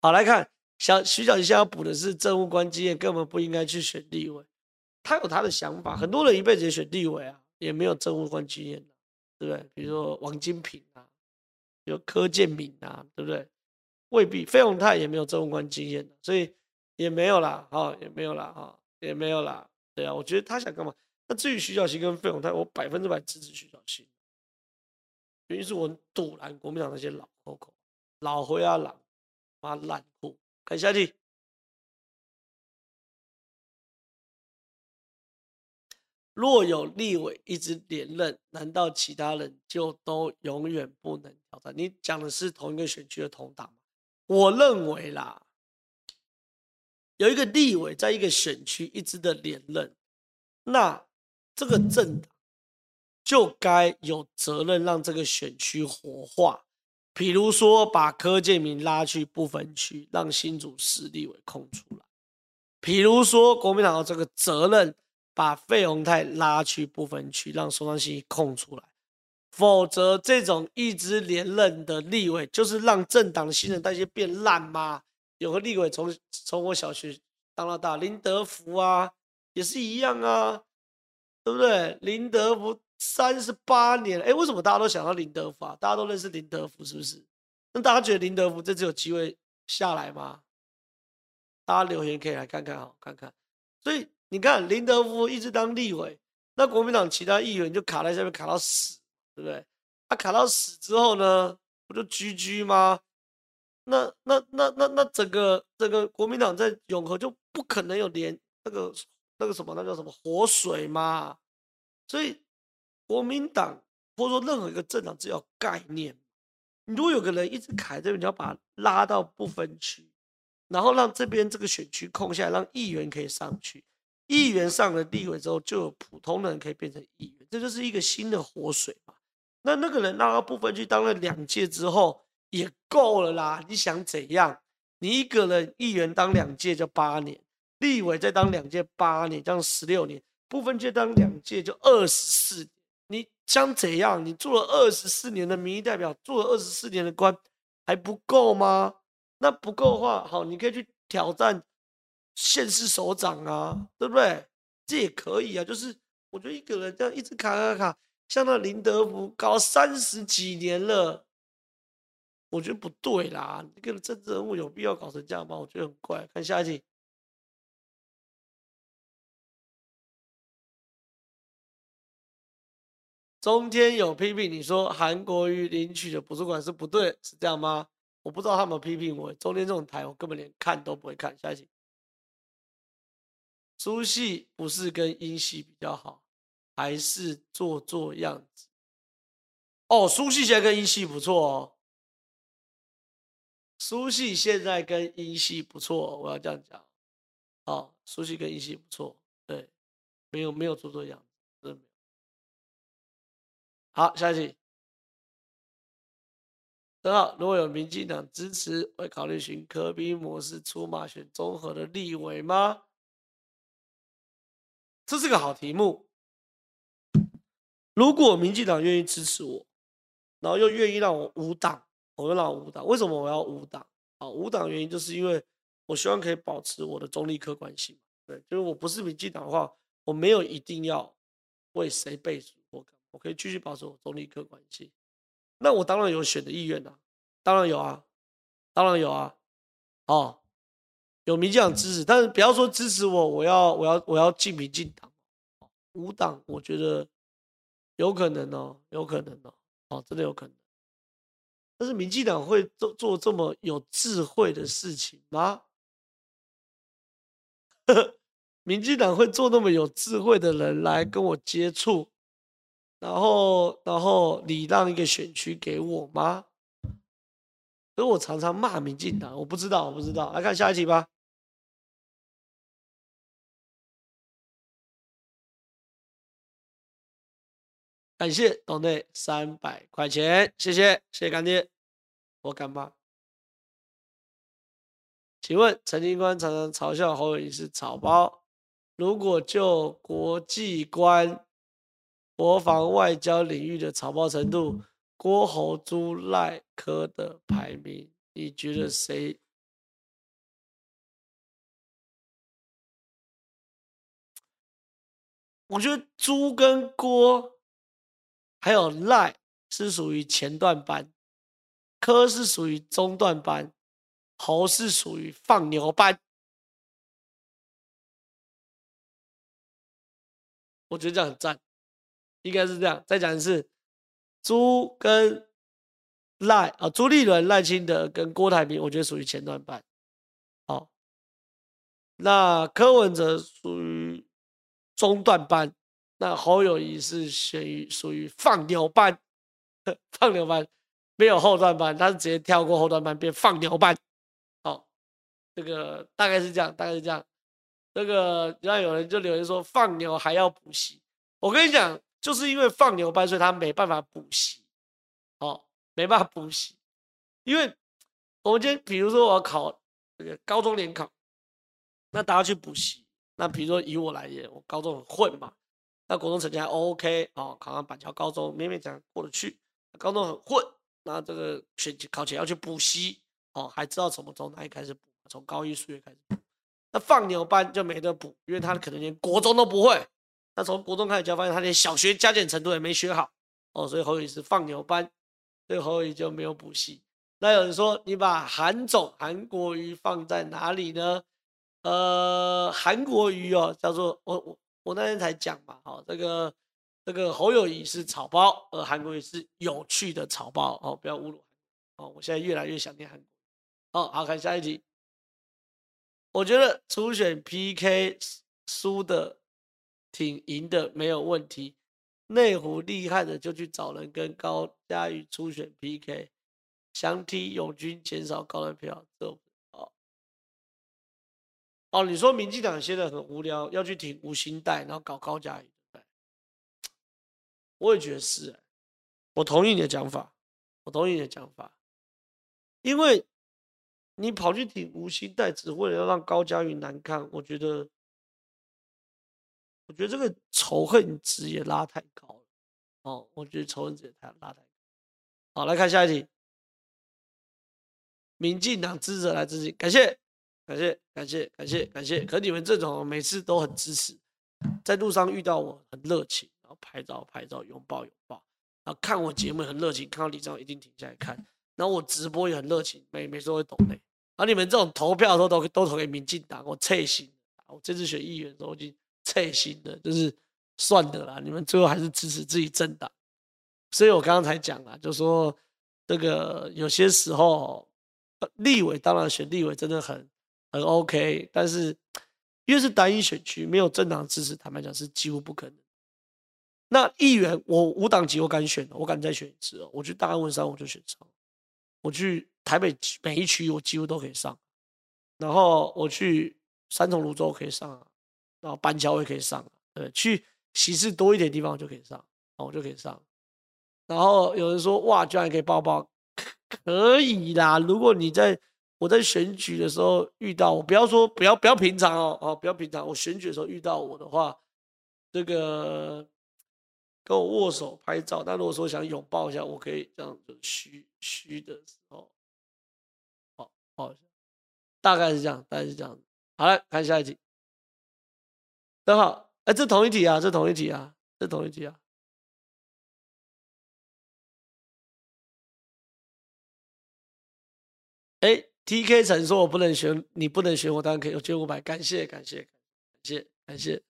Speaker 1: 好，来看小徐小云现在要补的是政务官经验，根本不应该去选立委。他有他的想法，很多人一辈子也选立委啊，也没有政务官经验，对不对？比如说王金平啊，有柯建铭啊，对不对？未必，费鸿泰也没有政务官经验，所以也没有啦，哈，也没有啦，哈，也没有啦。对啊，我觉得他想干嘛？那至于徐小新跟费鸿泰，我百分之百支持徐小新，原因是我堵拦国民党那些老口口、老灰啊、老妈烂裤。看下题，若有立委一直连任，难道其他人就都永远不能挑战？你讲的是同一个选区的同党吗？我认为啦，有一个立委在一个选区一直的连任，那这个政党就该有责任让这个选区活化。比如说，把柯建铭拉去不分区，让新竹市立委空出来；比如说，国民党有这个责任，把费鸿泰拉去不分区，让苏昌兴空出来。否则，这种一直连任的立委，就是让政党的新陈代谢变烂吗？有个立委从从我小学当到大，林德福啊，也是一样啊，对不对？林德福。三十八年，哎，为什么大家都想到林德福啊？大家都认识林德福，是不是？那大家觉得林德福这次有机会下来吗？大家留言可以来看看啊，看看。所以你看，林德福一直当立委，那国民党其他议员就卡在下面，卡到死，对不对？他卡到死之后呢，不就居居吗？那那那那那整个整个国民党在永和就不可能有连那个那个什么，那叫什么活水嘛？所以。国民党或者说任何一个政党，只要概念。如果有个人一直卡在这边，你要把他拉到不分区，然后让这边这个选区空下来，让议员可以上去。议员上了立委之后，就有普通的人可以变成议员，这就是一个新的活水嘛。那那个人拉到不分区当了两届之后，也够了啦。你想怎样？你一个人议员当两届就八年，立委再当两届八年，这样十六年，不分区当两届就二十四年。你想怎样？你做了二十四年的民意代表，做了二十四年的官，还不够吗？那不够的话，好，你可以去挑战县市首长啊，对不对？这也可以啊。就是我觉得一个人这样一直卡卡卡，像那林德福搞三十几年了，我觉得不对啦。这个政治人物有必要搞成这样吗？我觉得很怪。看下一题。中天有批评你说韩国瑜领取的补助款是不对，是这样吗？我不知道他们批评我。中天这种台，我根本连看都不会看。下一题，苏系不是跟英系比较好，还是做做样子？哦，苏系现在跟英系不错哦。苏系现在跟英系不错，我要这样讲。哦，苏系跟英系不错，对，没有没有做做样子。好，下一题。很好，如果有民进党支持，会考虑循柯 P 模式出马选综合的立委吗？这是个好题目。如果民进党愿意支持我，然后又愿意让我无党，我又让我无党。为什么我要无党？啊，无党原因就是因为我希望可以保持我的中立客观性。对，就是我不是民进党的话，我没有一定要为谁背书。我可以继续保持我中立客观性，那我当然有选的意愿呐，当然有啊，当然有啊，哦，有民进党支持，但是不要说支持我，我要我要我要进民进党，无党我觉得有可能哦，有可能哦，哦，真的有可能，但是民进党会做做这么有智慧的事情吗？民进党会做那么有智慧的人来跟我接触？然后，然后礼让一个选区给我吗？所以我常常骂民进党，我不知道，我不知道。来看下一题吧。感谢董内三百块钱，谢谢，谢谢干爹，我干妈。请问陈金官常常嘲笑侯友宜是草包，如果就国际观。国防外交领域的草包程度，郭侯朱赖科的排名，你觉得谁？我觉得朱跟郭，还有赖是属于前段班，科是属于中段班，侯是属于放牛班。我觉得这样很赞，应该是这样。再讲一次。朱跟赖啊，朱立伦、赖清德跟郭台铭，我觉得属于前段班。好，那柯文哲属于中段班，那侯友谊是属于属于放牛班，放牛班没有后段班，他是直接跳过后段班变放牛班。好，这个大概是这样，大概是这样。那个，然后有人就留言说放牛还要补习，我跟你讲，就是因为放牛班，所以他没办法补习，哦，没办法补习，因为我们今天比如说我要考这个高中联考，那大家去补习，那比如说以我来言，我高中很混嘛，那国中成绩还 OK 哦，考上板桥高中勉勉强过得去，高中很混，那这个选考前要去补习哦，还知道什么从哪里开始补，从高一数学开始补。那放牛班就没得补，因为他可能连国中都不会。那从国中开始教，发现他连小学加减程度也没学好哦，所以侯友是放牛班，所以侯友就没有补习。那有人说，你把韩总韩国瑜放在哪里呢？呃，韩国瑜哦，叫做我我我那天才讲嘛，哦，这个这个侯友谊是草包，而韩国瑜是有趣的草包哦，不要侮辱哦。我现在越来越想念韩国。哦，好，看下一题。我觉得初选 PK 输的挺赢的没有问题，内湖厉害的就去找人跟高嘉瑜初选 PK，想替永军减少高的票，这哦。哦，你说民进党现在很无聊，要去挺吴欣岱，然后搞高嘉瑜，对，我也觉得是，我同意你的讲法，我同意你的讲法，因为。你跑去挺吴欣岱，只为了要让高嘉瑜难看，我觉得，我觉得这个仇恨值也拉太高了。哦，我觉得仇恨值也太拉太高。好，来看下一题。民进党支持来支持，感谢，感谢，感谢，感谢，感谢。可你们这种每次都很支持，在路上遇到我很热情，然后拍照拍照，拥抱拥抱，然后看我节目很热情，看到李正一定停下来看，然后我直播也很热情，每每次都会抖内。而、啊、你们这种投票的时候都都投给民进党，我脆心。我这次选议员的时候已经脆心的，就是算的啦。你们最后还是支持自己政党，所以我刚刚才讲了，就说这个有些时候立委当然选立委真的很很 OK，但是因为是单一选区，没有政党支持，坦白讲是几乎不可能。那议员我五党籍，我敢选，我敢再选一次哦。我去大安文山我就选上，我去。台北每一区我几乎都可以上，然后我去三重芦洲可以上啊，然后板桥也可以上，对，去席次多一点地方就可以上，我就可以上。然后有人说哇，居然可以抱抱，可以啦。如果你在我在选举的时候遇到我，不要说不要不要平常哦，哦不要平常，我选举的时候遇到我的话，这个。跟我握手拍照，但如果说想拥抱一下，我可以这样子虚虚的时候，好，好，大概是这样，大概是这样。好了，看下一题。等好，哎，这同一题啊，这同一题啊，这同一题啊。哎，TK 曾说我不能选，你不能选我，当然可以，我捐五百，感谢感谢感谢感谢。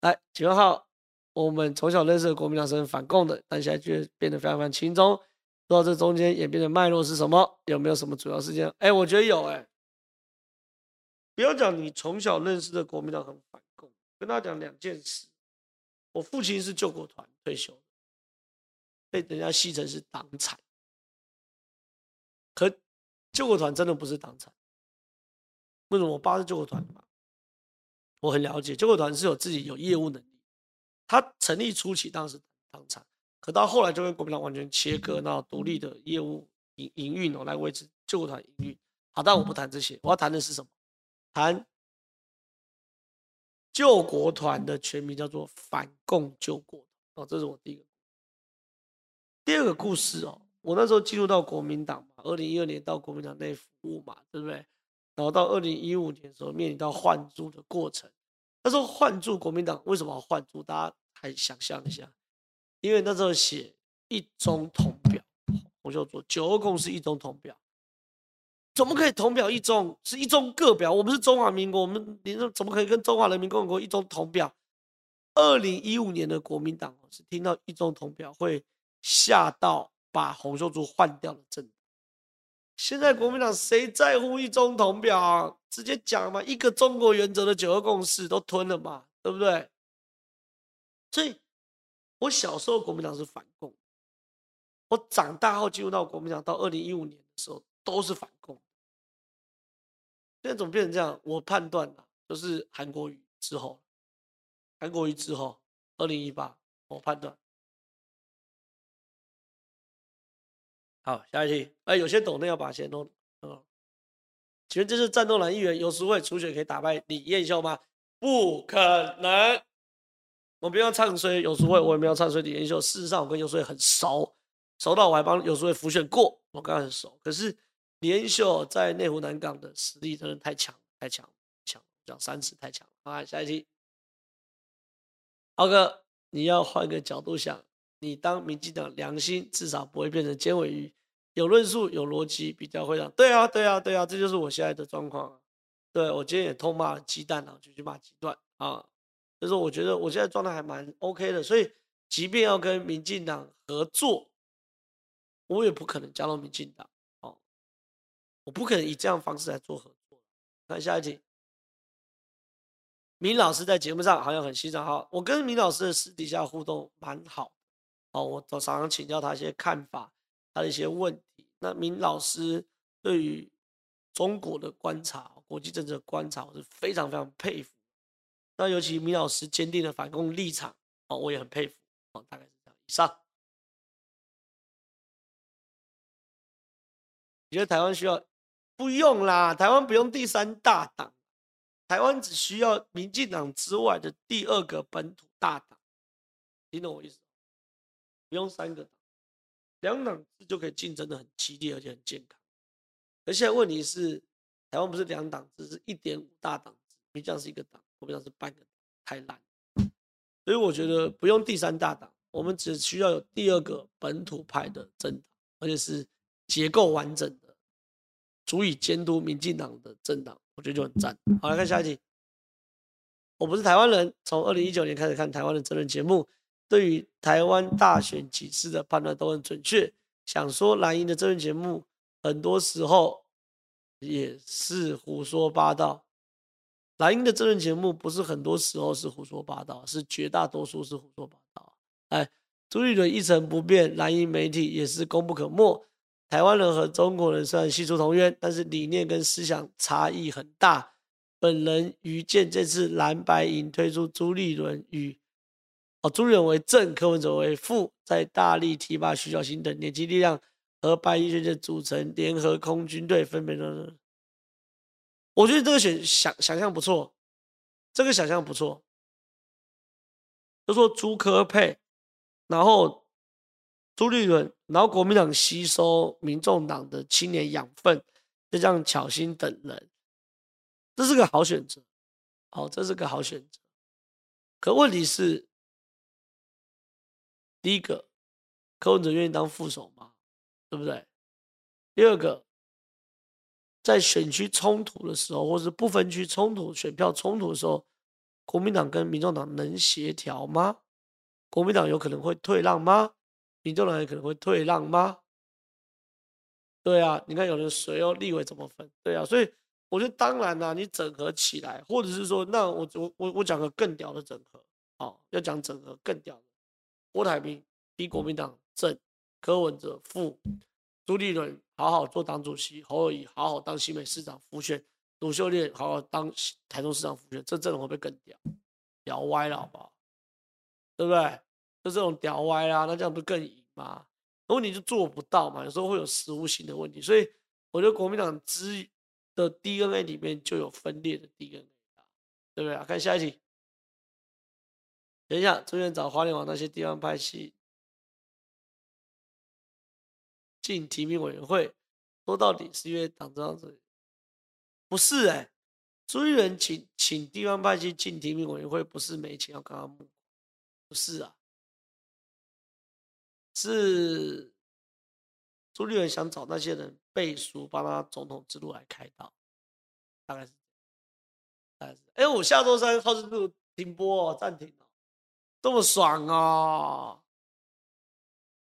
Speaker 1: 来，几号？我们从小认识的国民党是反共的，但现在却变得非常非常轻松。不知道这中间演变的脉络是什么？有没有什么主要事件？哎，我觉得有哎。不要讲你从小认识的国民党很反共，跟他讲两件事。我父亲是救国团退休的，被人家戏称是党产。可救国团真的不是党产。为什么？我爸是救国团的嘛？我很了解，救国团是有自己有业务能力。他成立初期当时党产，可到后来就跟国民党完全切割，然后独立的业务营营运哦，来维持救国团营运。好，但我不谈这些，我要谈的是什么？谈救国团的全名叫做反共救国哦，这是我第一个。第二个故事哦，我那时候进入到国民党嘛，二零一二年到国民党内服务嘛，对不对？然后到二零一五年的时候面临到换柱的过程。那时候换柱国民党为什么要换柱？大家还想象一下，因为那时候写一中统表，我就说九二共识一中统表，怎么可以同表一中？是一中各表，我们是中华民国，我们你说怎么可以跟中华人民共和国一中同表？二零一五年的国民党是听到一中同表会吓到把洪秀柱换掉了政。现在国民党谁在乎一中同表啊？直接讲嘛，一个中国原则的九二共识都吞了嘛，对不对？所以，我小时候国民党是反共，我长大后进入到国民党，到二零一五年的时候都是反共。现在怎么变成这样？我判断啊，就是韩国瑜之后，韩国瑜之后，二零一八，我判断。好，下一题。哎，有些懂的要把钱弄。嗯，请问这是战斗蓝议员游淑慧初选可以打败李彦秀吗？不可能。我不要唱衰游淑慧，我也没有唱衰李彦秀。事实上，我跟游淑慧很熟，熟到我还帮游淑慧辅选过，我跟他很熟。可是连秀在内湖南港的实力真的太强，太强，强讲三次太强。好，下一题。浩哥，你要换个角度想。你当民进党良心，至少不会变成尖尾鱼，有论述、有逻辑，比较会让。对啊，对啊，对啊，这就是我现在的状况。对，我今天也痛骂了鸡蛋啊，就去骂鸡蛋啊。就是我觉得我现在状态还蛮 OK 的，所以即便要跟民进党合作，我也不可能加入民进党。我不可能以这样方式来做合作。看下一题，明老师在节目上好像很欣赏哈，我跟明老师的私底下互动蛮好。哦，我都常常请教他一些看法，他的一些问题。那明老师对于中国的观察、国际政治的观察，我是非常非常佩服。那尤其明老师坚定的反共立场，哦，我也很佩服。哦，大概是这样。以上，你觉得台湾需要？不用啦，台湾不用第三大党，台湾只需要民进党之外的第二个本土大党。听懂我意思？不用三个党，两党制就可以竞争得很激烈，而且很健康。而现在问题是，台湾不是两党制，是一点五大党制，民进党是一个党，国民党是半个，太烂。所以我觉得不用第三大党，我们只需要有第二个本土派的政党，而且是结构完整的，足以监督民进党的政党，我觉得就很赞。好，来看下一题。我不是台湾人，从二零一九年开始看台湾的政论节目。对于台湾大选几次的判断都很准确。想说蓝营的政论节目，很多时候也是胡说八道。蓝营的真人节目不是很多时候是胡说八道，是绝大多数是胡说八道。哎，朱立伦一成不变，蓝营媒体也是功不可没。台湾人和中国人虽然系出同源，但是理念跟思想差异很大。本人愚见这次蓝白营推出朱立伦与哦，朱立伦为正，柯文哲为副，在大力提拔徐小新等年轻力量和白衣学者组成联合空军队，分别呢？我觉得这个选想想象不错，这个想象不错。就说朱柯配，然后朱立伦，然后国民党吸收民众党的青年养分，就这样巧心等人，这是个好选择。好，这是个好选择。可问题是。第一个，柯文哲愿意当副手吗？对不对？第二个，在选区冲突的时候，或是不分区冲突、选票冲突的时候，国民党跟民众党能协调吗？国民党有可能会退让吗？民众党可能会退让吗？对啊，你看有人谁哦，立委怎么分？对啊，所以我觉得当然啦、你整合起来，或者是说，那我我我我讲个更屌的整合，好，要讲整合更屌的。郭台铭替国民党正，柯文哲副，朱立伦好好做党主席，侯友宜好好当新北市长辅选，卢秀莲好好当台中市长辅选，这阵容会不会更屌？屌歪了好不好？对不对？就这种屌歪啦，那这样不更赢吗？问题就做不到嘛，有时候会有实务性的问题，所以我觉得国民党之的 DNA 里面就有分裂的 DNA，对不对啊？看下一题。等一下，朱院长花莲王那些地方派系进提名委员会，说到底是因为党这样子，不是哎、欸，朱立伦请请地方派系进提名委员会，不是没钱要跟他募，不是啊，是朱立伦想找那些人背书，帮他总统之路来开道，大概是，大概是。哎，我下周三号是不是停播暂停了？这么爽哦！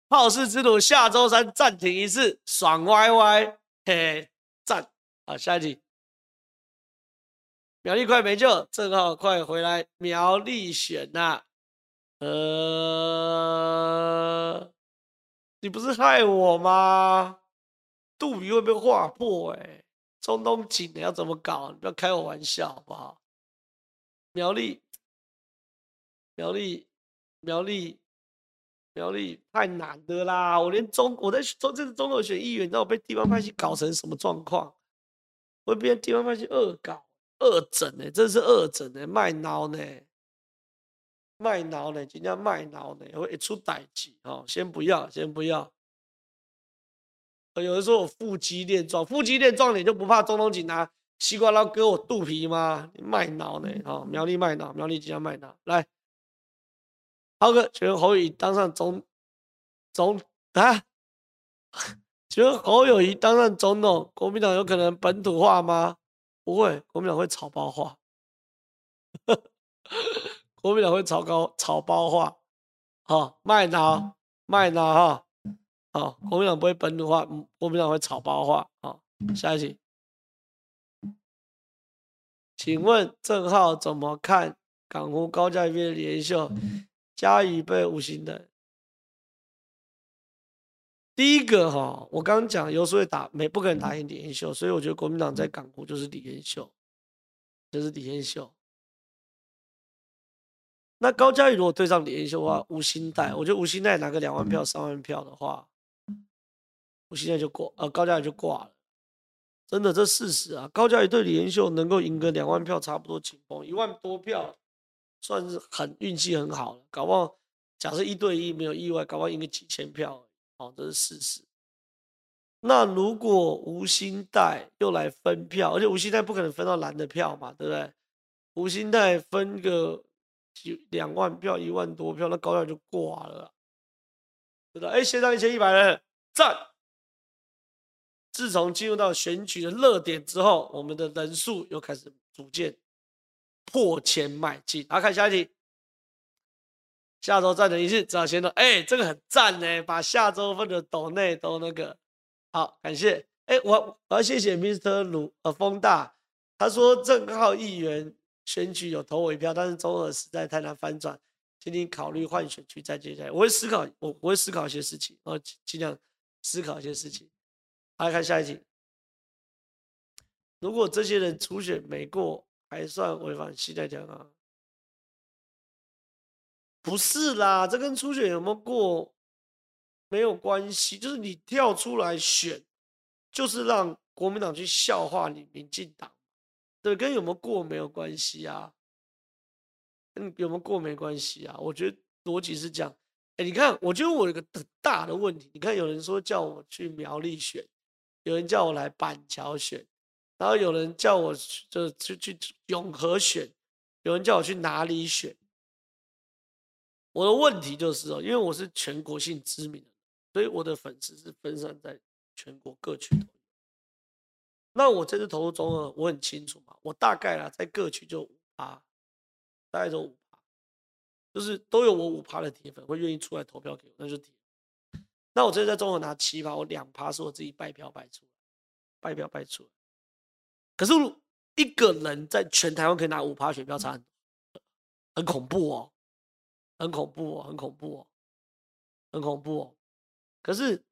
Speaker 1: 好事之徒下周三暂停一次，爽歪歪，嘿，嘿，赞！好，下一集。苗栗快没救，正好快回来苗栗选呐、啊。呃，你不是害我吗？肚皮会被划破哎、欸，中东锦的要怎么搞？你不要开我玩笑好不好？苗栗，苗栗，苗栗。苗栗太难的啦！我连中我在中这次中和选议员，你知道我被地方派系搞成什么状况？我被地方派系恶搞、恶整呢、真是恶整呢、欸，卖脑呢，卖脑呢，人家卖脑呢，会一出代志哦。先不要，先不要。有人说我腹肌练壮，腹肌练壮你就不怕中东警察西瓜刀割我肚皮吗？卖脑呢？哦，苗栗卖脑，苗栗即将卖脑，来。浩哥，请问侯友宜当上总总啊？请问侯友谊当上总统，国民党有可能本土化吗？不会，国民党会草包化。国民党会炒高炒包化。好，麦脑卖脑哈。好，国民党不会本土化，国民党会炒包化。好，下一题，请问郑浩怎么看港湖高嘉瑜的连秀？嘉瑜被五星的，第一个哈，我刚刚讲有时候打没不可能打赢李彦秀，所以我觉得国民党在港湖就是李彦秀，就是李彦秀。那高嘉宇如果对上李彦秀的话，吴欣岱，我觉得吴欣岱拿个两万票、三万票的话，吴欣岱就过，呃，高嘉宇就挂了。真的，这事实啊，高嘉宇对李彦秀能够赢个两万票，差不多紧绷，一万多票。算是很运气很好了，搞不好假设一对一没有意外，搞不好赢个几千票，哦，这是事实。那如果吴欣岱又来分票，而且吴欣岱不可能分到蓝的票嘛，对不对？吴欣岱分个几两万票、一万多票，那高票就挂了，对的？哎，线上一千一百人赞。自从进入到选举的热点之后，我们的人数又开始逐渐。破千迈进，来，看下一题。下周再等一次，只要先到。哎，这个很赞呢，把下周份的斗内都那个好，感谢。哎，我我要谢谢 Mr. 鲁呃风大，他说正皓议员选举有投我一票，但是中和实在太难翻转，请你考虑换选区再接下来。我会思考，我我会思考一些事情，然后尽量思考一些事情。来看下一题。如果这些人初选没过。还算违反期待奖啊？不是啦，这跟初选有没有过没有关系，就是你跳出来选，就是让国民党去笑话你民进党，对，跟有没有过没有关系啊？嗯，有没有过没关系啊？我觉得逻辑是这样。哎，你看，我觉得我有个很大的问题。你看，有人说叫我去苗栗选，有人叫我来板桥选。然后有人叫我去就去去永和选，有人叫我去哪里选？我的问题就是哦，因为我是全国性知名的，所以我的粉丝是分散在全国各区都。那我这次投入中和，我很清楚嘛，我大概啦在各区就五趴，大概就五趴，就是都有我五趴的铁粉会愿意出来投票给我，那就铁。那我这次在中和拿七趴，我两趴是我自己拜票拜出来，拜票拜出来。可是一个人在全台湾可以拿五趴选票差很多，很恐怖哦，很恐怖哦，很恐怖哦，很恐怖哦。可是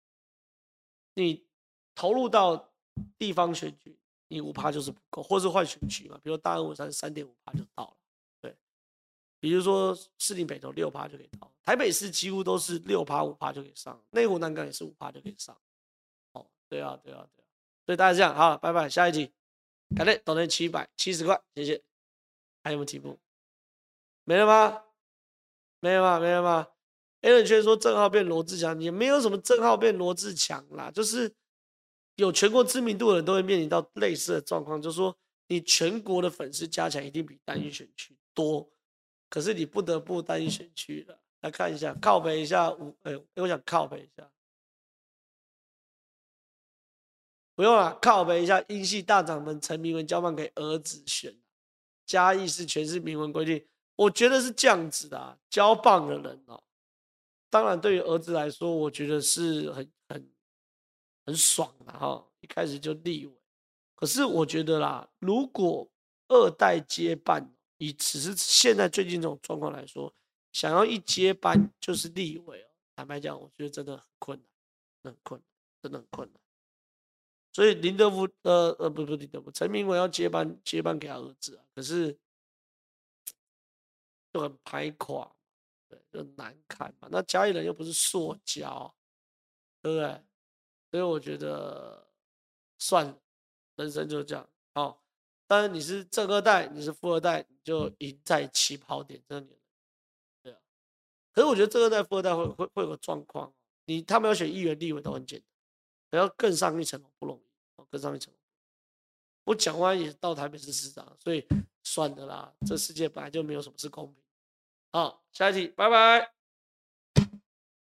Speaker 1: 你投入到地方选举，你五趴就是不够，或是换选区嘛，比如大安文山三点五趴就到了，对。比如说市林北投六趴就可以到，台北市几乎都是六趴五趴就可以上，内湖南港也是五趴就可以上。哦，对啊，对啊，对啊。所以大家这样，好，拜拜，下一集。好嘞，抖内七百七十块，谢谢。还有没有题目？没了吗？没了吗？没了吗？Alan 却说郑浩变罗志强，也没有什么郑浩变罗志强啦，就是有全国知名度的人都会面临到类似的状况，就是说你全国的粉丝加起来一定比单一选区多，可是你不得不单一选区了。来看一下，靠北一下，我哎，我想靠北一下，不用了，靠北一下，英系大掌门陈明文交棒给儿子选，嘉义是全是明文规定，我觉得是这样子的、啊，交棒的人哦，当然对于儿子来说，我觉得是很很很爽的哈，一开始就立委，可是我觉得啦，如果二代接班，以此时现在最近这种状况来说。想要一接班就是立委哦，坦白讲，我觉得真的很困难，很困难，真的很困难。所以林德福，呃呃，不不，林德福，陈明文要接班，接班给他儿子啊，可是 就很排垮，对，就难看嘛。那家里人又不是塑胶，对不对？所以我觉得算了，人生就是这样。好，当然你是正二代，你是富二代，你就赢在起跑点这里。可是我觉得这二代富二代会会会有个状况，你他们要选议员、立委都很简单，还要更上一层楼不容易，更上一层楼。我讲完也到台北市市长，所以算的啦，这世界本来就没有什么是公平。好，下一题，拜拜。